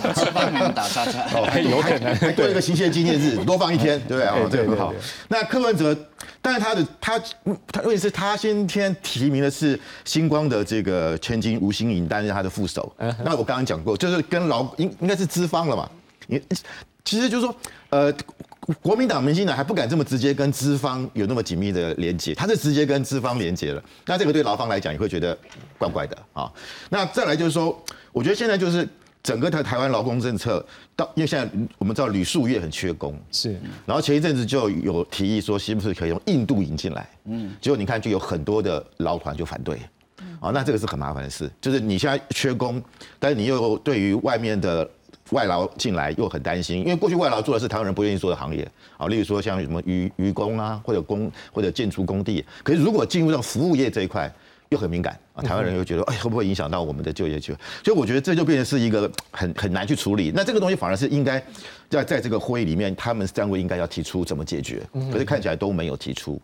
Speaker 10: 打叉叉。
Speaker 1: 有可能
Speaker 14: 还多一个行宪纪念日，多放一天，对 不对？
Speaker 1: 哎
Speaker 14: 哦，这个很好。那柯文哲，但是他的他嗯他问题是他先天提名的是星光的这个千金吴欣颖担任他的副手。
Speaker 1: 嗯
Speaker 14: 那我刚刚讲过，就是跟劳应应该是资方了嘛。你其实就是说，呃。国民党、民进党还不敢这么直接跟资方有那么紧密的连接，他是直接跟资方连接了。那这个对劳方来讲也会觉得怪怪的啊。那再来就是说，我觉得现在就是整个台台湾劳工政策到，因为现在我们知道铝塑业很缺工，
Speaker 1: 是，
Speaker 14: 然后前一阵子就有提议说，是不是可以用印度引进来？嗯，结果你看就有很多的劳团就反对。啊，那这个是很麻烦的事，就是你现在缺工，但是你又对于外面的外劳进来又很担心，因为过去外劳做的是台湾人不愿意做的行业啊，例如说像什么渔渔工啊，或者工或者建筑工地。可是如果进入到服务业这一块，又很敏感啊，台湾人又觉得哎会不会影响到我们的就业机会？所以我觉得这就变成是一个很很难去处理。那这个东西反而是应该在在这个会议里面，他们三位应该要提出怎么解决，可是看起来都没有提出。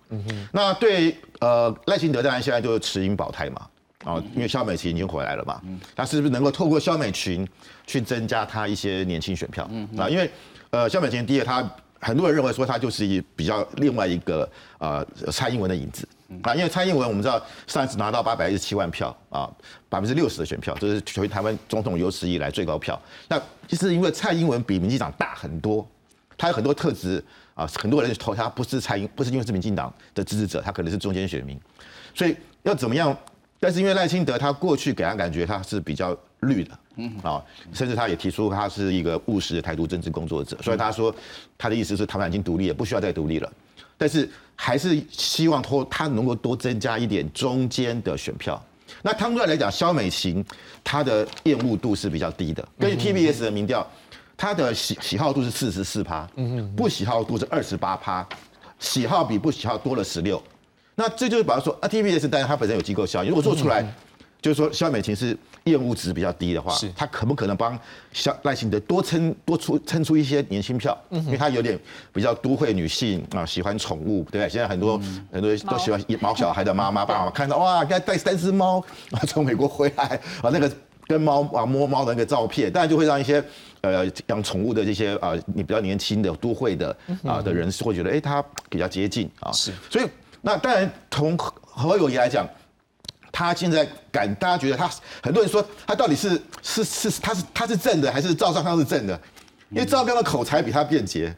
Speaker 14: 那对呃赖清德当然现在就是持盈保泰嘛。啊，因为肖美琴已经回来了嘛，他是不是能够透过肖美琴去增加他一些年轻选票啊？因为呃，肖美琴第一个，他很多人认为说他就是一比较另外一个呃蔡英文的影子啊，因为蔡英文我们知道上一次拿到八百一十七万票啊，百分之六十的选票，这是全台湾总统有史以来最高票。那就是因为蔡英文比民进党大很多，他有很多特质啊，很多人投他不是蔡英，不是因为是民进党的支持者，他可能是中间选民，所以要怎么样？但是因为赖清德他过去给他感觉他是比较绿的，嗯啊，甚至他也提出他是一个务实的台独政治工作者，所以他说他的意思是台湾已经独立了，不需要再独立了，但是还是希望托他能够多增加一点中间的选票。那相对来讲，肖美琴她的厌恶度是比较低的，根据 TBS 的民调，她的喜喜好度是四十四趴，不喜好度是二十八趴，喜好比不喜好多了十六。那这就是比方说啊，TBS 当然它本身有机构效应，如果做出来，就是说肖美琴是厌恶值比较低的话，他可不可能帮肖赖清德多撑多出撑出一些年轻票？嗯因为他有点比较都会女性啊，喜欢宠物，对不对？现在很多很多都喜欢毛小孩的妈妈爸爸看到哇，该带三只猫啊从美国回来啊，那个跟猫啊摸猫的那个照片，当然就会让一些呃养宠物的这些啊你比较年轻的都会的啊的人士会觉得，哎，他比较接近啊，是，所以。那当然，从何友谊来讲，他现在敢，大家觉得他很多人说他到底是是是他是他是正的还是赵少康是正的？因为赵少康的口才比他便捷，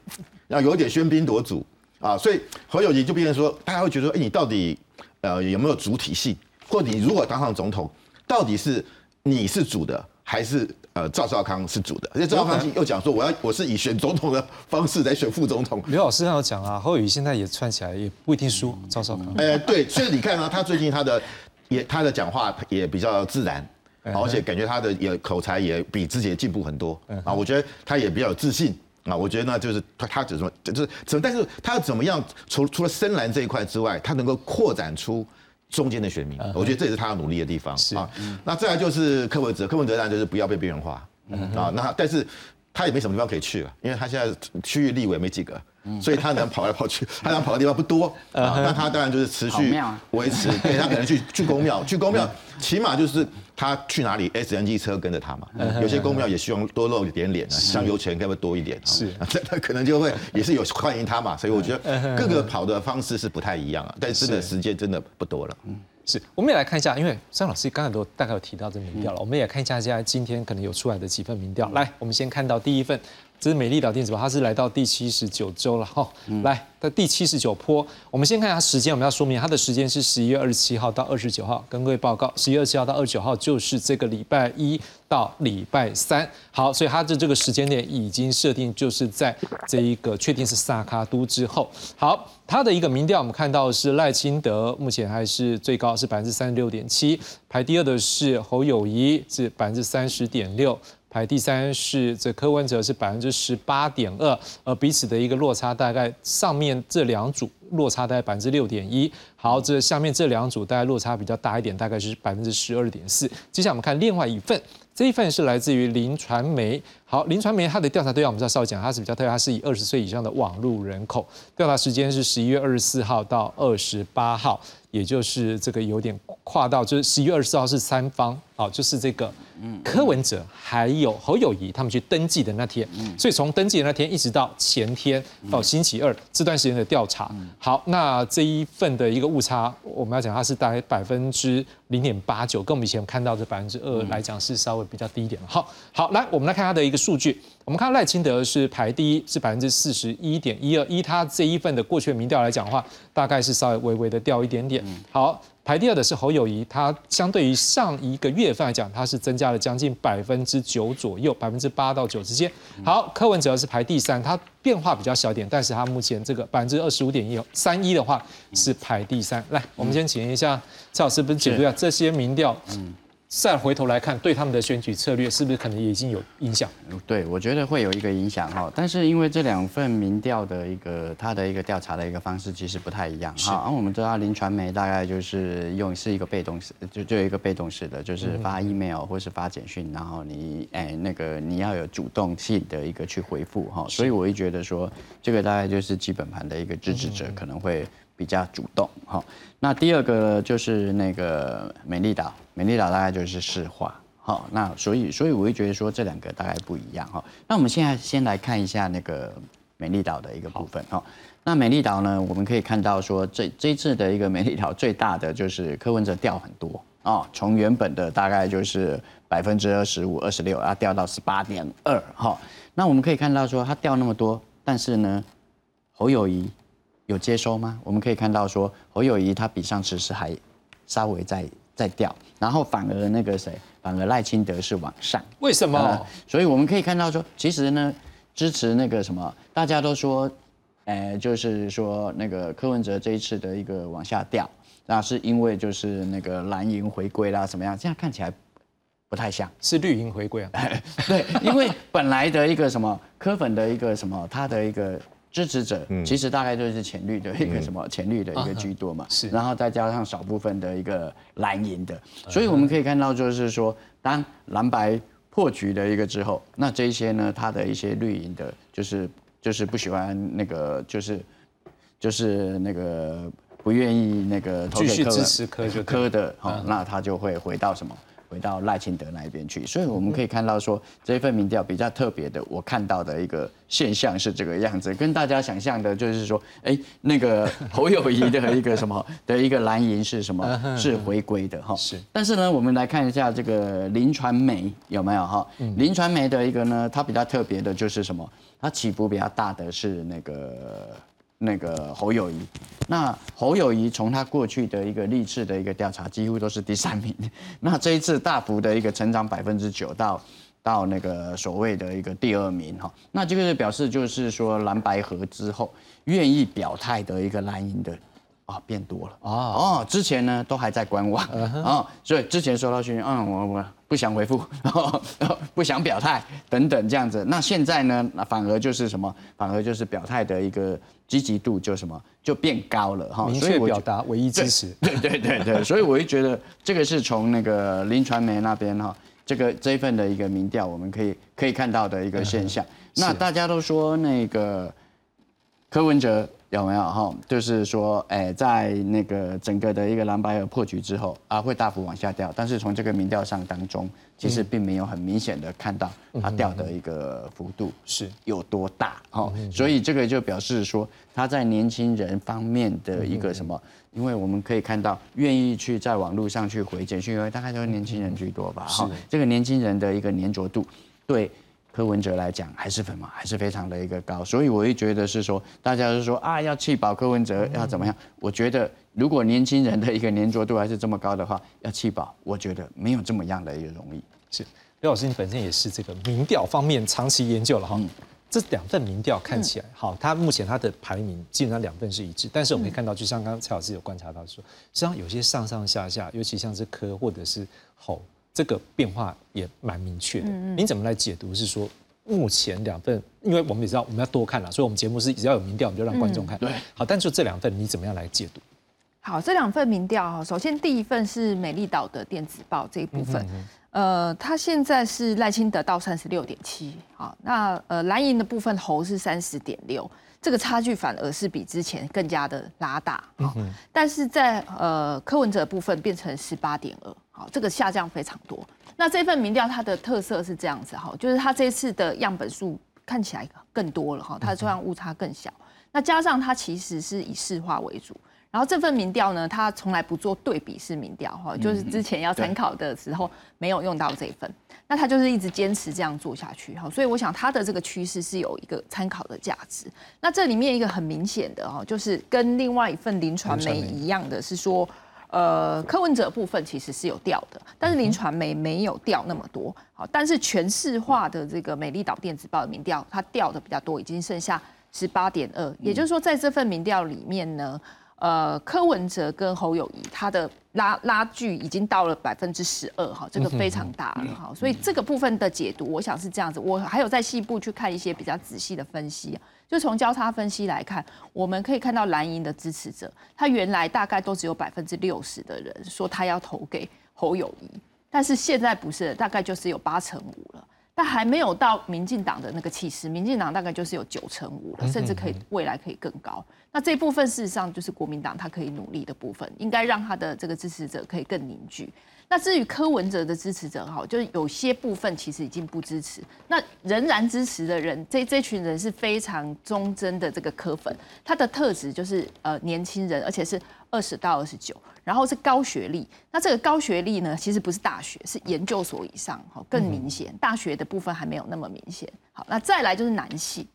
Speaker 14: 然后有一点喧宾夺主啊，所以何友谊就变成说，大家会觉得说，哎，你到底呃有没有主体性？或你如果当上总统，到底是你是主的还是？呃，赵少康是主的，而且赵少康又讲说，我要 我是以选总统的方式来选副总统。
Speaker 1: 刘老师刚有讲啊，侯友谊现在也串起来，也不一定输赵少康。
Speaker 14: 呃，对，所以你看啊，他最近他的也他的讲话也比较自然，而且感觉他的也口才也比之前进步很多啊。我觉得他也比较有自信啊。我觉得呢，就是他他怎么就是怎么，但是他怎么样？除除了深蓝这一块之外，他能够扩展出。中间的选民，我觉得这也是他要努力的地方啊。那再来就是柯文哲，柯文哲当然就是不要被边缘化啊。那但是他也没什么地方可以去了，因为他现在区域立委没几个，所以他能跑来跑去，他能跑的地方不多啊。那他当然就是持续 维持，对他可能去去公庙，去公庙起码就是他去哪里，SNG 车跟着他嘛。有些公庙也希望多露一点脸啊，香油钱该不会多一点？是，那可能就会也是有欢迎他嘛。所以我觉得各个跑的方式是不太一样啊，但是的时间真的不多了。
Speaker 1: 是，我们也来看一下，因为张老师刚才都大概有提到这民调了，我们也看一下现在今天可能有出来的几份民调。来，我们先看到第一份，这是美丽岛电子报，它是来到第七十九周了哈。来，的第七十九坡，我们先看一下时间，我们要说明它的时间是十一月二十七号到二十九号，跟各位报告，十一月二十七号到二十九号就是这个礼拜一到礼拜三。好，所以它的这个时间点已经设定就是在这一个确定是萨卡都之后。好。它的一个民调，我们看到是赖清德目前还是最高，是百分之三十六点七，排第二的是侯友谊，是百分之三十点六，排第三是这柯文哲是百分之十八点二，而彼此的一个落差大概上面这两组落差大概百分之六点一，好，这下面这两组大概落差比较大一点，大概是百分之十二点四。接下来我们看另外一份，这一份是来自于林传媒。好，林传媒它的调查对象我们知道稍微讲，它是比较特别，它是以二十岁以上的网络人口，调查时间是十一月二十四号到二十八号，也就是这个有点跨到，就是十一月二十四号是三方，好，就是这个柯文哲还有侯友谊他们去登记的那天，所以从登记的那天一直到前天到星期二这段时间的调查，好，那这一份的一个误差，我们要讲它是大概百分之零点八九，跟我们以前看到的百分之二来讲是稍微比较低一点。好，好，来我们来看它的一个数据，我们看赖清德是排第一，是百分之四十一点一二，依他这一份的过去的民调来讲的话，大概是稍微微微的掉一点点。好。排第二的是侯友谊，他相对于上一个月份来讲，他是增加了将近百分之九左右，百分之八到九之间。好，柯文哲是排第三，他变化比较小点，但是他目前这个百分之二十五点一三一的话是排第三。来，我们先请一下蔡老师，不是解读一下这些民调。嗯。再回头来看，对他们的选举策略是不是可能也已经有影响？
Speaker 10: 对，我觉得会有一个影响哈。但是因为这两份民调的一个它的一个调查的一个方式其实不太一样哈。而我们知道林传媒大概就是用是一个被动式，就就有一个被动式的，就是发 email 或是发简讯，然后你哎那个你要有主动性的一个去回复哈。所以我会觉得说，这个大概就是基本盘的一个支持者可能会。比较主动哈，那第二个就是那个美丽岛，美丽岛大概就是市化，好，那所以所以我会觉得说这两个大概不一样哈。那我们现在先来看一下那个美丽岛的一个部分哈。那美丽岛呢，我们可以看到说这这一次的一个美丽岛最大的就是柯文哲掉很多啊，从原本的大概就是百分之二十五、二十六，要掉到十八点二哈。那我们可以看到说它掉那么多，但是呢，侯友谊。有接收吗？我们可以看到说侯友谊他比上次是还稍微在在掉，然后反而那个谁，反而赖清德是往上。
Speaker 1: 为什么？
Speaker 10: 所以我们可以看到说，其实呢，支持那个什么，大家都说，呃，就是说那个柯文哲这一次的一个往下掉，那是因为就是那个蓝营回归啦，怎么样？这样看起来不太像
Speaker 1: 是绿营回归啊。
Speaker 10: 对，因为本来的一个什么柯粉的一个什么，他的一个。支持者其实大概就是浅绿的一个什么浅绿的一个居多嘛，是，然后再加上少部分的一个蓝银的，所以我们可以看到就是说，当蓝白破局的一个之后，那这一些呢，它的一些绿营的，就是就是不喜欢那个，就是就是那个不愿意那个
Speaker 1: 继续支持科就
Speaker 10: 科的，好，那他就会回到什么？回到赖清德那一边去，所以我们可以看到说这一份民调比较特别的，我看到的一个现象是这个样子，跟大家想象的就是说，哎，那个侯友谊的一个什么的一个蓝营是什么是回归的哈？是。但是呢，我们来看一下这个林传媒有没有哈？林传媒的一个呢，它比较特别的就是什么？它起伏比较大的是那个。那个侯友谊，那侯友谊从他过去的一个历次的一个调查，几乎都是第三名。那这一次大幅的一个成长百分之九，到到那个所谓的一个第二名哈，那这个表示就是说蓝白合之后愿意表态的一个蓝营的。啊，变多了哦哦，之前呢都还在观望啊，所以之前收到讯息，嗯，我我不想回复，不想表态等等这样子。那现在呢，那反而就是什么？反而就是表态的一个积极度就什么就变高了哈。
Speaker 1: 明确表达唯一支持。
Speaker 10: 对对对对，所以我会觉得这个是从那个林传媒那边哈，这个这一份的一个民调，我们可以可以看到的一个现象。那大家都说那个柯文哲。有没有哈？就是说，哎，在那个整个的一个蓝白尔破局之后啊，会大幅往下掉。但是从这个民调上当中，其实并没有很明显的看到它掉的一个幅度是有多大哈。所以这个就表示说，他在年轻人方面的一个什么？因为我们可以看到，愿意去在网络上去回简讯，因为大概都是年轻人居多吧。哈，这个年轻人的一个粘着度，对。柯文哲来讲还是粉嘛，还是非常的一个高，所以我会觉得是说，大家是说啊，要弃保柯文哲要怎么样？我觉得如果年轻人的一个粘着度还是这么高的话，要弃保，我觉得没有这么样的一个容易。
Speaker 1: 是刘老师，你本身也是这个民调方面长期研究了哈，这两份民调看起来好，它目前它的排名基本上两份是一致，但是我们可以看到，就像刚刚蔡老师有观察到说，实际上有些上上下下，尤其像是柯或者是侯。这个变化也蛮明确的，您怎么来解读？是说目前两份，因为我们也知道我们要多看了，所以我们节目是只要有民调，我们就让观众看。对，好，但是这两份你怎么样来解读？
Speaker 11: 好，这两份民调哈，首先第一份是美丽岛的电子报这一部分，呃，它现在是赖清德到三十六点七，好，那呃蓝营的部分侯是三十点六，这个差距反而是比之前更加的拉大，好，但是在呃柯文哲部分变成十八点二，好，这个下降非常多。那这份民调它的特色是这样子哈，就是它这次的样本数看起来更多了哈，它的抽样误差更小，那加上它其实是以市话为主。然后这份民调呢，它从来不做对比式民调哈，就是之前要参考的时候没有用到这一份，那它就是一直坚持这样做下去哈，所以我想它的这个趋势是有一个参考的价值。那这里面一个很明显的哈，就是跟另外一份林传媒一样的是说，呃，柯文哲部分其实是有掉的，但是林传媒没有掉那么多，好，但是全市化的这个美丽岛电子报的民调，它掉的比较多，已经剩下十八点二，也就是说在这份民调里面呢。呃，柯文哲跟侯友谊，他的拉拉距已经到了百分之十二，哈，这个非常大了，哈，所以这个部分的解读，我想是这样子。我还有在细部去看一些比较仔细的分析，就从交叉分析来看，我们可以看到蓝营的支持者，他原来大概都只有百分之六十的人说他要投给侯友谊，但是现在不是，大概就是有八成五了。但还没有到民进党的那个气势，民进党大概就是有九成五了，甚至可以未来可以更高。那这部分事实上就是国民党他可以努力的部分，应该让他的这个支持者可以更凝聚。那至于柯文哲的支持者哈，就是有些部分其实已经不支持，那仍然支持的人，这这群人是非常忠贞的这个柯粉，他的特质就是呃年轻人，而且是二十到二十九，然后是高学历。那这个高学历呢，其实不是大学，是研究所以上，哈，更明显。大学的部分还没有那么明显。好，那再来就是男性。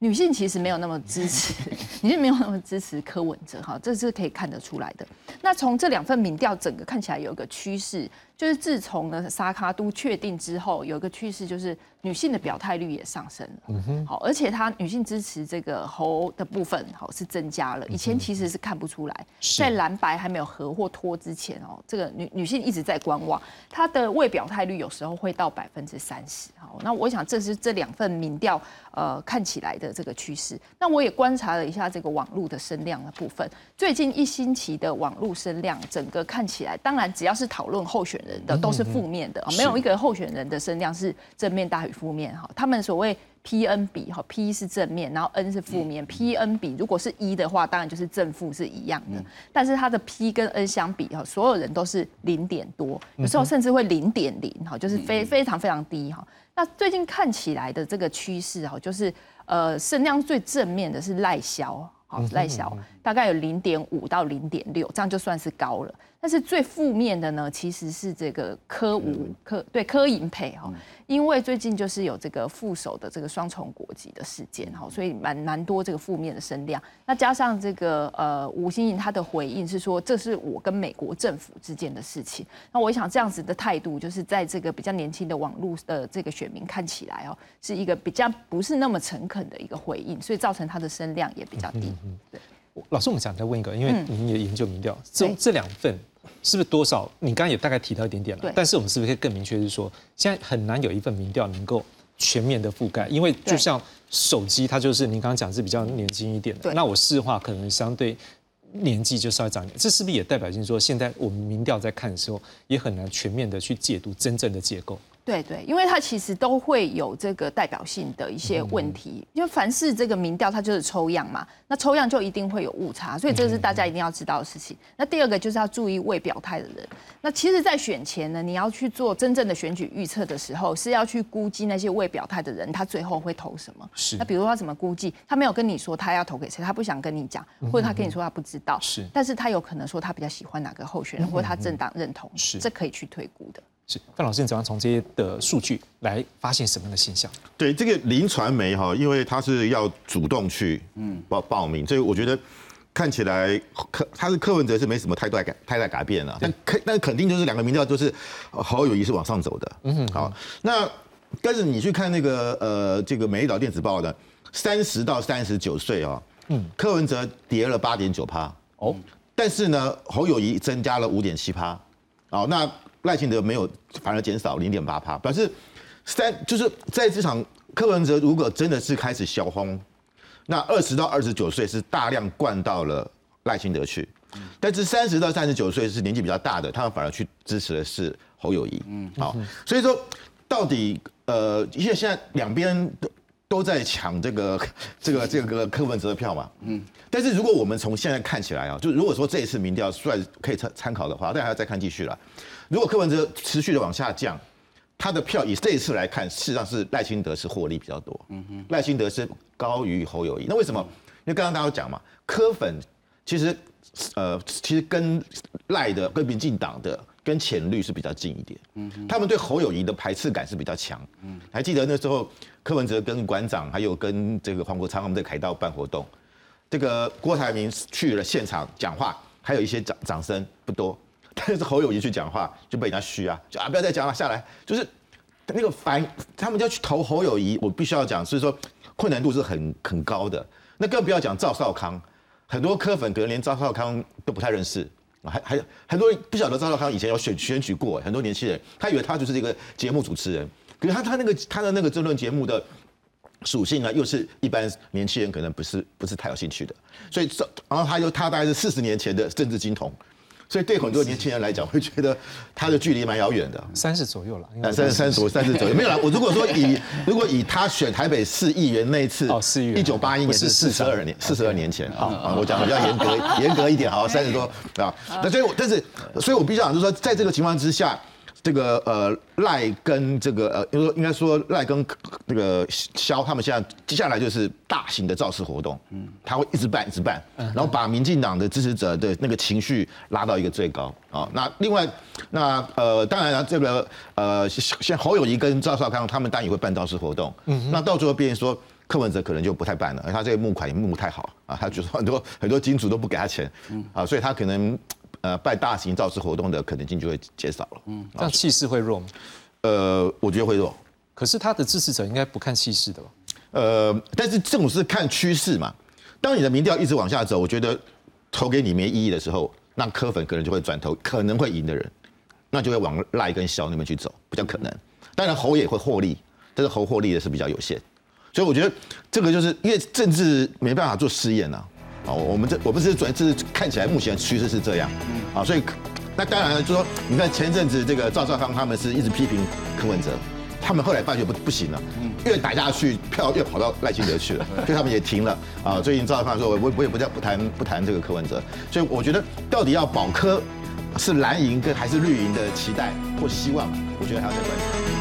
Speaker 11: 女性其实没有那么支持，女性没有那么支持柯文哲哈，这是可以看得出来的。那从这两份民调，整个看起来有一个趋势，就是自从呢沙卡都确定之后，有一个趋势就是女性的表态率也上升了。嗯哼，好，而且她女性支持这个侯的部分，好是增加了。以前其实是看不出来，在蓝白还没有合或脱之前哦，这个女女性一直在观望，她的未表态率有时候会到百分之三十。好，那我想这是这两份民调呃看起来的。这个趋势，那我也观察了一下这个网络的声量的部分。最近一星期的网络声量，整个看起来，当然只要是讨论候选人的，都是负面的，没有一个候选人的声量是正面大于负面哈。他们所谓 P N 比哈，P 是正面，然后 N 是负面。P N 比如果是一的话，当然就是正负是一样的。但是它的 P 跟 N 相比哈，所有人都是零点多，有时候甚至会零点零哈，就是非非常非常低哈。那最近看起来的这个趋势哈，就是。呃，声量最正面的是赖萧，好赖萧大概有零点五到零点六，这样就算是高了。但是最负面的呢，其实是这个科五科对科银配哈。因为最近就是有这个副手的这个双重国籍的事件哈，所以蛮蛮多这个负面的声量。那加上这个呃吴欣颖他的回应是说，这是我跟美国政府之间的事情。那我想这样子的态度，就是在这个比较年轻的网络的这个选民看起来哦，是一个比较不是那么诚恳的一个回应，所以造成他的声量也比较低。对，
Speaker 1: 老师，我们想再问一个，因为您也研究民调，这这两份。是不是多少？你刚刚也大概提到一点点了。但是我们是不是可以更明确，是说现在很难有一份民调能够全面的覆盖，因为就像手机，它就是您刚刚讲是比较年轻一点的。那我市话可能相对年纪就稍微长一点，这是不是也代表性说，现在我们民调在看的时候，也很难全面的去解读真正的结构？
Speaker 11: 对对，因为它其实都会有这个代表性的一些问题，因为凡是这个民调，它就是抽样嘛，那抽样就一定会有误差，所以这是大家一定要知道的事情。那第二个就是要注意未表态的人。那其实，在选前呢，你要去做真正的选举预测的时候，是要去估计那些未表态的人，他最后会投什么。
Speaker 1: 是。
Speaker 11: 那比如说他怎么估计？他没有跟你说他要投给谁，他不想跟你讲，或者他跟你说他不知道。
Speaker 1: 是。
Speaker 11: 但是他有可能说他比较喜欢哪个候选人，或者他政党认同。
Speaker 1: 是。
Speaker 11: 这可以去推估的。
Speaker 1: 是范老师，你怎样从这些的数据来发现什么样的现象？
Speaker 14: 对这个林传媒哈，因为他是要主动去嗯报报名，所以我觉得看起来柯他是柯文哲是没什么太大改太大改变了，但肯但肯定就是两个民调都是好友谊是往上走的。嗯哼，好，那但是你去看那个呃这个美丽岛电子报的三十到三十九岁啊，嗯，柯文哲跌了八点九趴哦，但是呢侯友谊增加了五点七趴，哦那。赖清德没有，反而减少零点八趴，表示三就是在这场柯文哲如果真的是开始小轰，那二十到二十九岁是大量灌到了赖清德去，但是三十到三十九岁是年纪比较大的，他们反而去支持的是侯友谊。嗯，好，所以说到底呃，因为现在两边都都在抢这个这个这个柯文哲的票嘛。嗯，但是如果我们从现在看起来啊，就如果说这一次民调算可以参参考的话，但还要再看继续了。如果柯文哲持续的往下降，他的票以这一次来看，事实上是赖清德是获利比较多。嗯哼，赖清德是高于侯友谊。那为什么？因为刚刚大家讲嘛，柯粉其实呃其实跟赖的、跟民进党的、跟浅绿是比较近一点。嗯，他们对侯友谊的排斥感是比较强。嗯，还记得那时候柯文哲跟馆长还有跟这个黄国昌他们在凯道办活动，这个郭台铭去了现场讲话，还有一些掌掌声不多。但是侯友谊去讲话就被人家嘘啊，就啊不要再讲了，下来就是那个反他们要去投侯友谊，我必须要讲，所以说困难度是很很高的。那更不要讲赵少康，很多科粉可能连赵少康都不太认识，还还很多人不晓得赵少康以前有选选举过，很多年轻人他以为他就是这个节目主持人，可是他他那个他的那个争论节目的属性呢，又是一般年轻人可能不是不是太有兴趣的，所以这然后他又他大概是四十年前的政治金童。所以对很多年轻人来讲，会觉得他的距离蛮遥远的，
Speaker 1: 三十左右了，
Speaker 14: 三十三十三十左右没有了。我如果说以如果以他选台北市议员那一次，
Speaker 1: 哦，市议员，
Speaker 14: 一九八一年是四十二年，四十二年前啊，我讲比较严格 严格一点，好，三十多啊。那所以，但是，所以我必须讲，就是说，在这个情况之下。这个呃赖跟这个呃，应该应该说赖跟那个肖他们现在接下来就是大型的造势活动，嗯，他会一直办一直办，然后把民进党的支持者的那个情绪拉到一个最高啊。那另外那呃当然了，这个呃像侯友谊跟赵少康他们当然也会办造势活动，嗯，那到最后变成说柯文哲可能就不太办了，他这个募款也募不太好啊，他就是很多很多金主都不给他钱，嗯啊，所以他可能。呃，办大型造势活动的可能性就会减少了。嗯，
Speaker 1: 这样气势会弱吗？
Speaker 14: 呃，我觉得会弱。
Speaker 1: 可是他的支持者应该不看气势的吧？
Speaker 14: 呃，但是这种是看趋势嘛。当你的民调一直往下走，我觉得投给你没意义的时候，那柯粉可能就会转投可能会赢的人，那就会往赖跟肖那边去走，比较可能。当然侯也会获利，但是侯获利的是比较有限。所以我觉得这个就是因为政治没办法做试验呐。哦，我们这我们是主要是看起来目前趋势是这样，啊，所以那当然就说，你看前阵子这个赵少康他们是一直批评柯文哲，他们后来发觉不不行了，越打下去票越跑到赖清德去了，所以他们也停了啊。最近赵少康说，我我也不再不谈不谈这个柯文哲，所以我觉得到底要保科是蓝营跟还是绿营的期待或希望，我觉得还要再观察。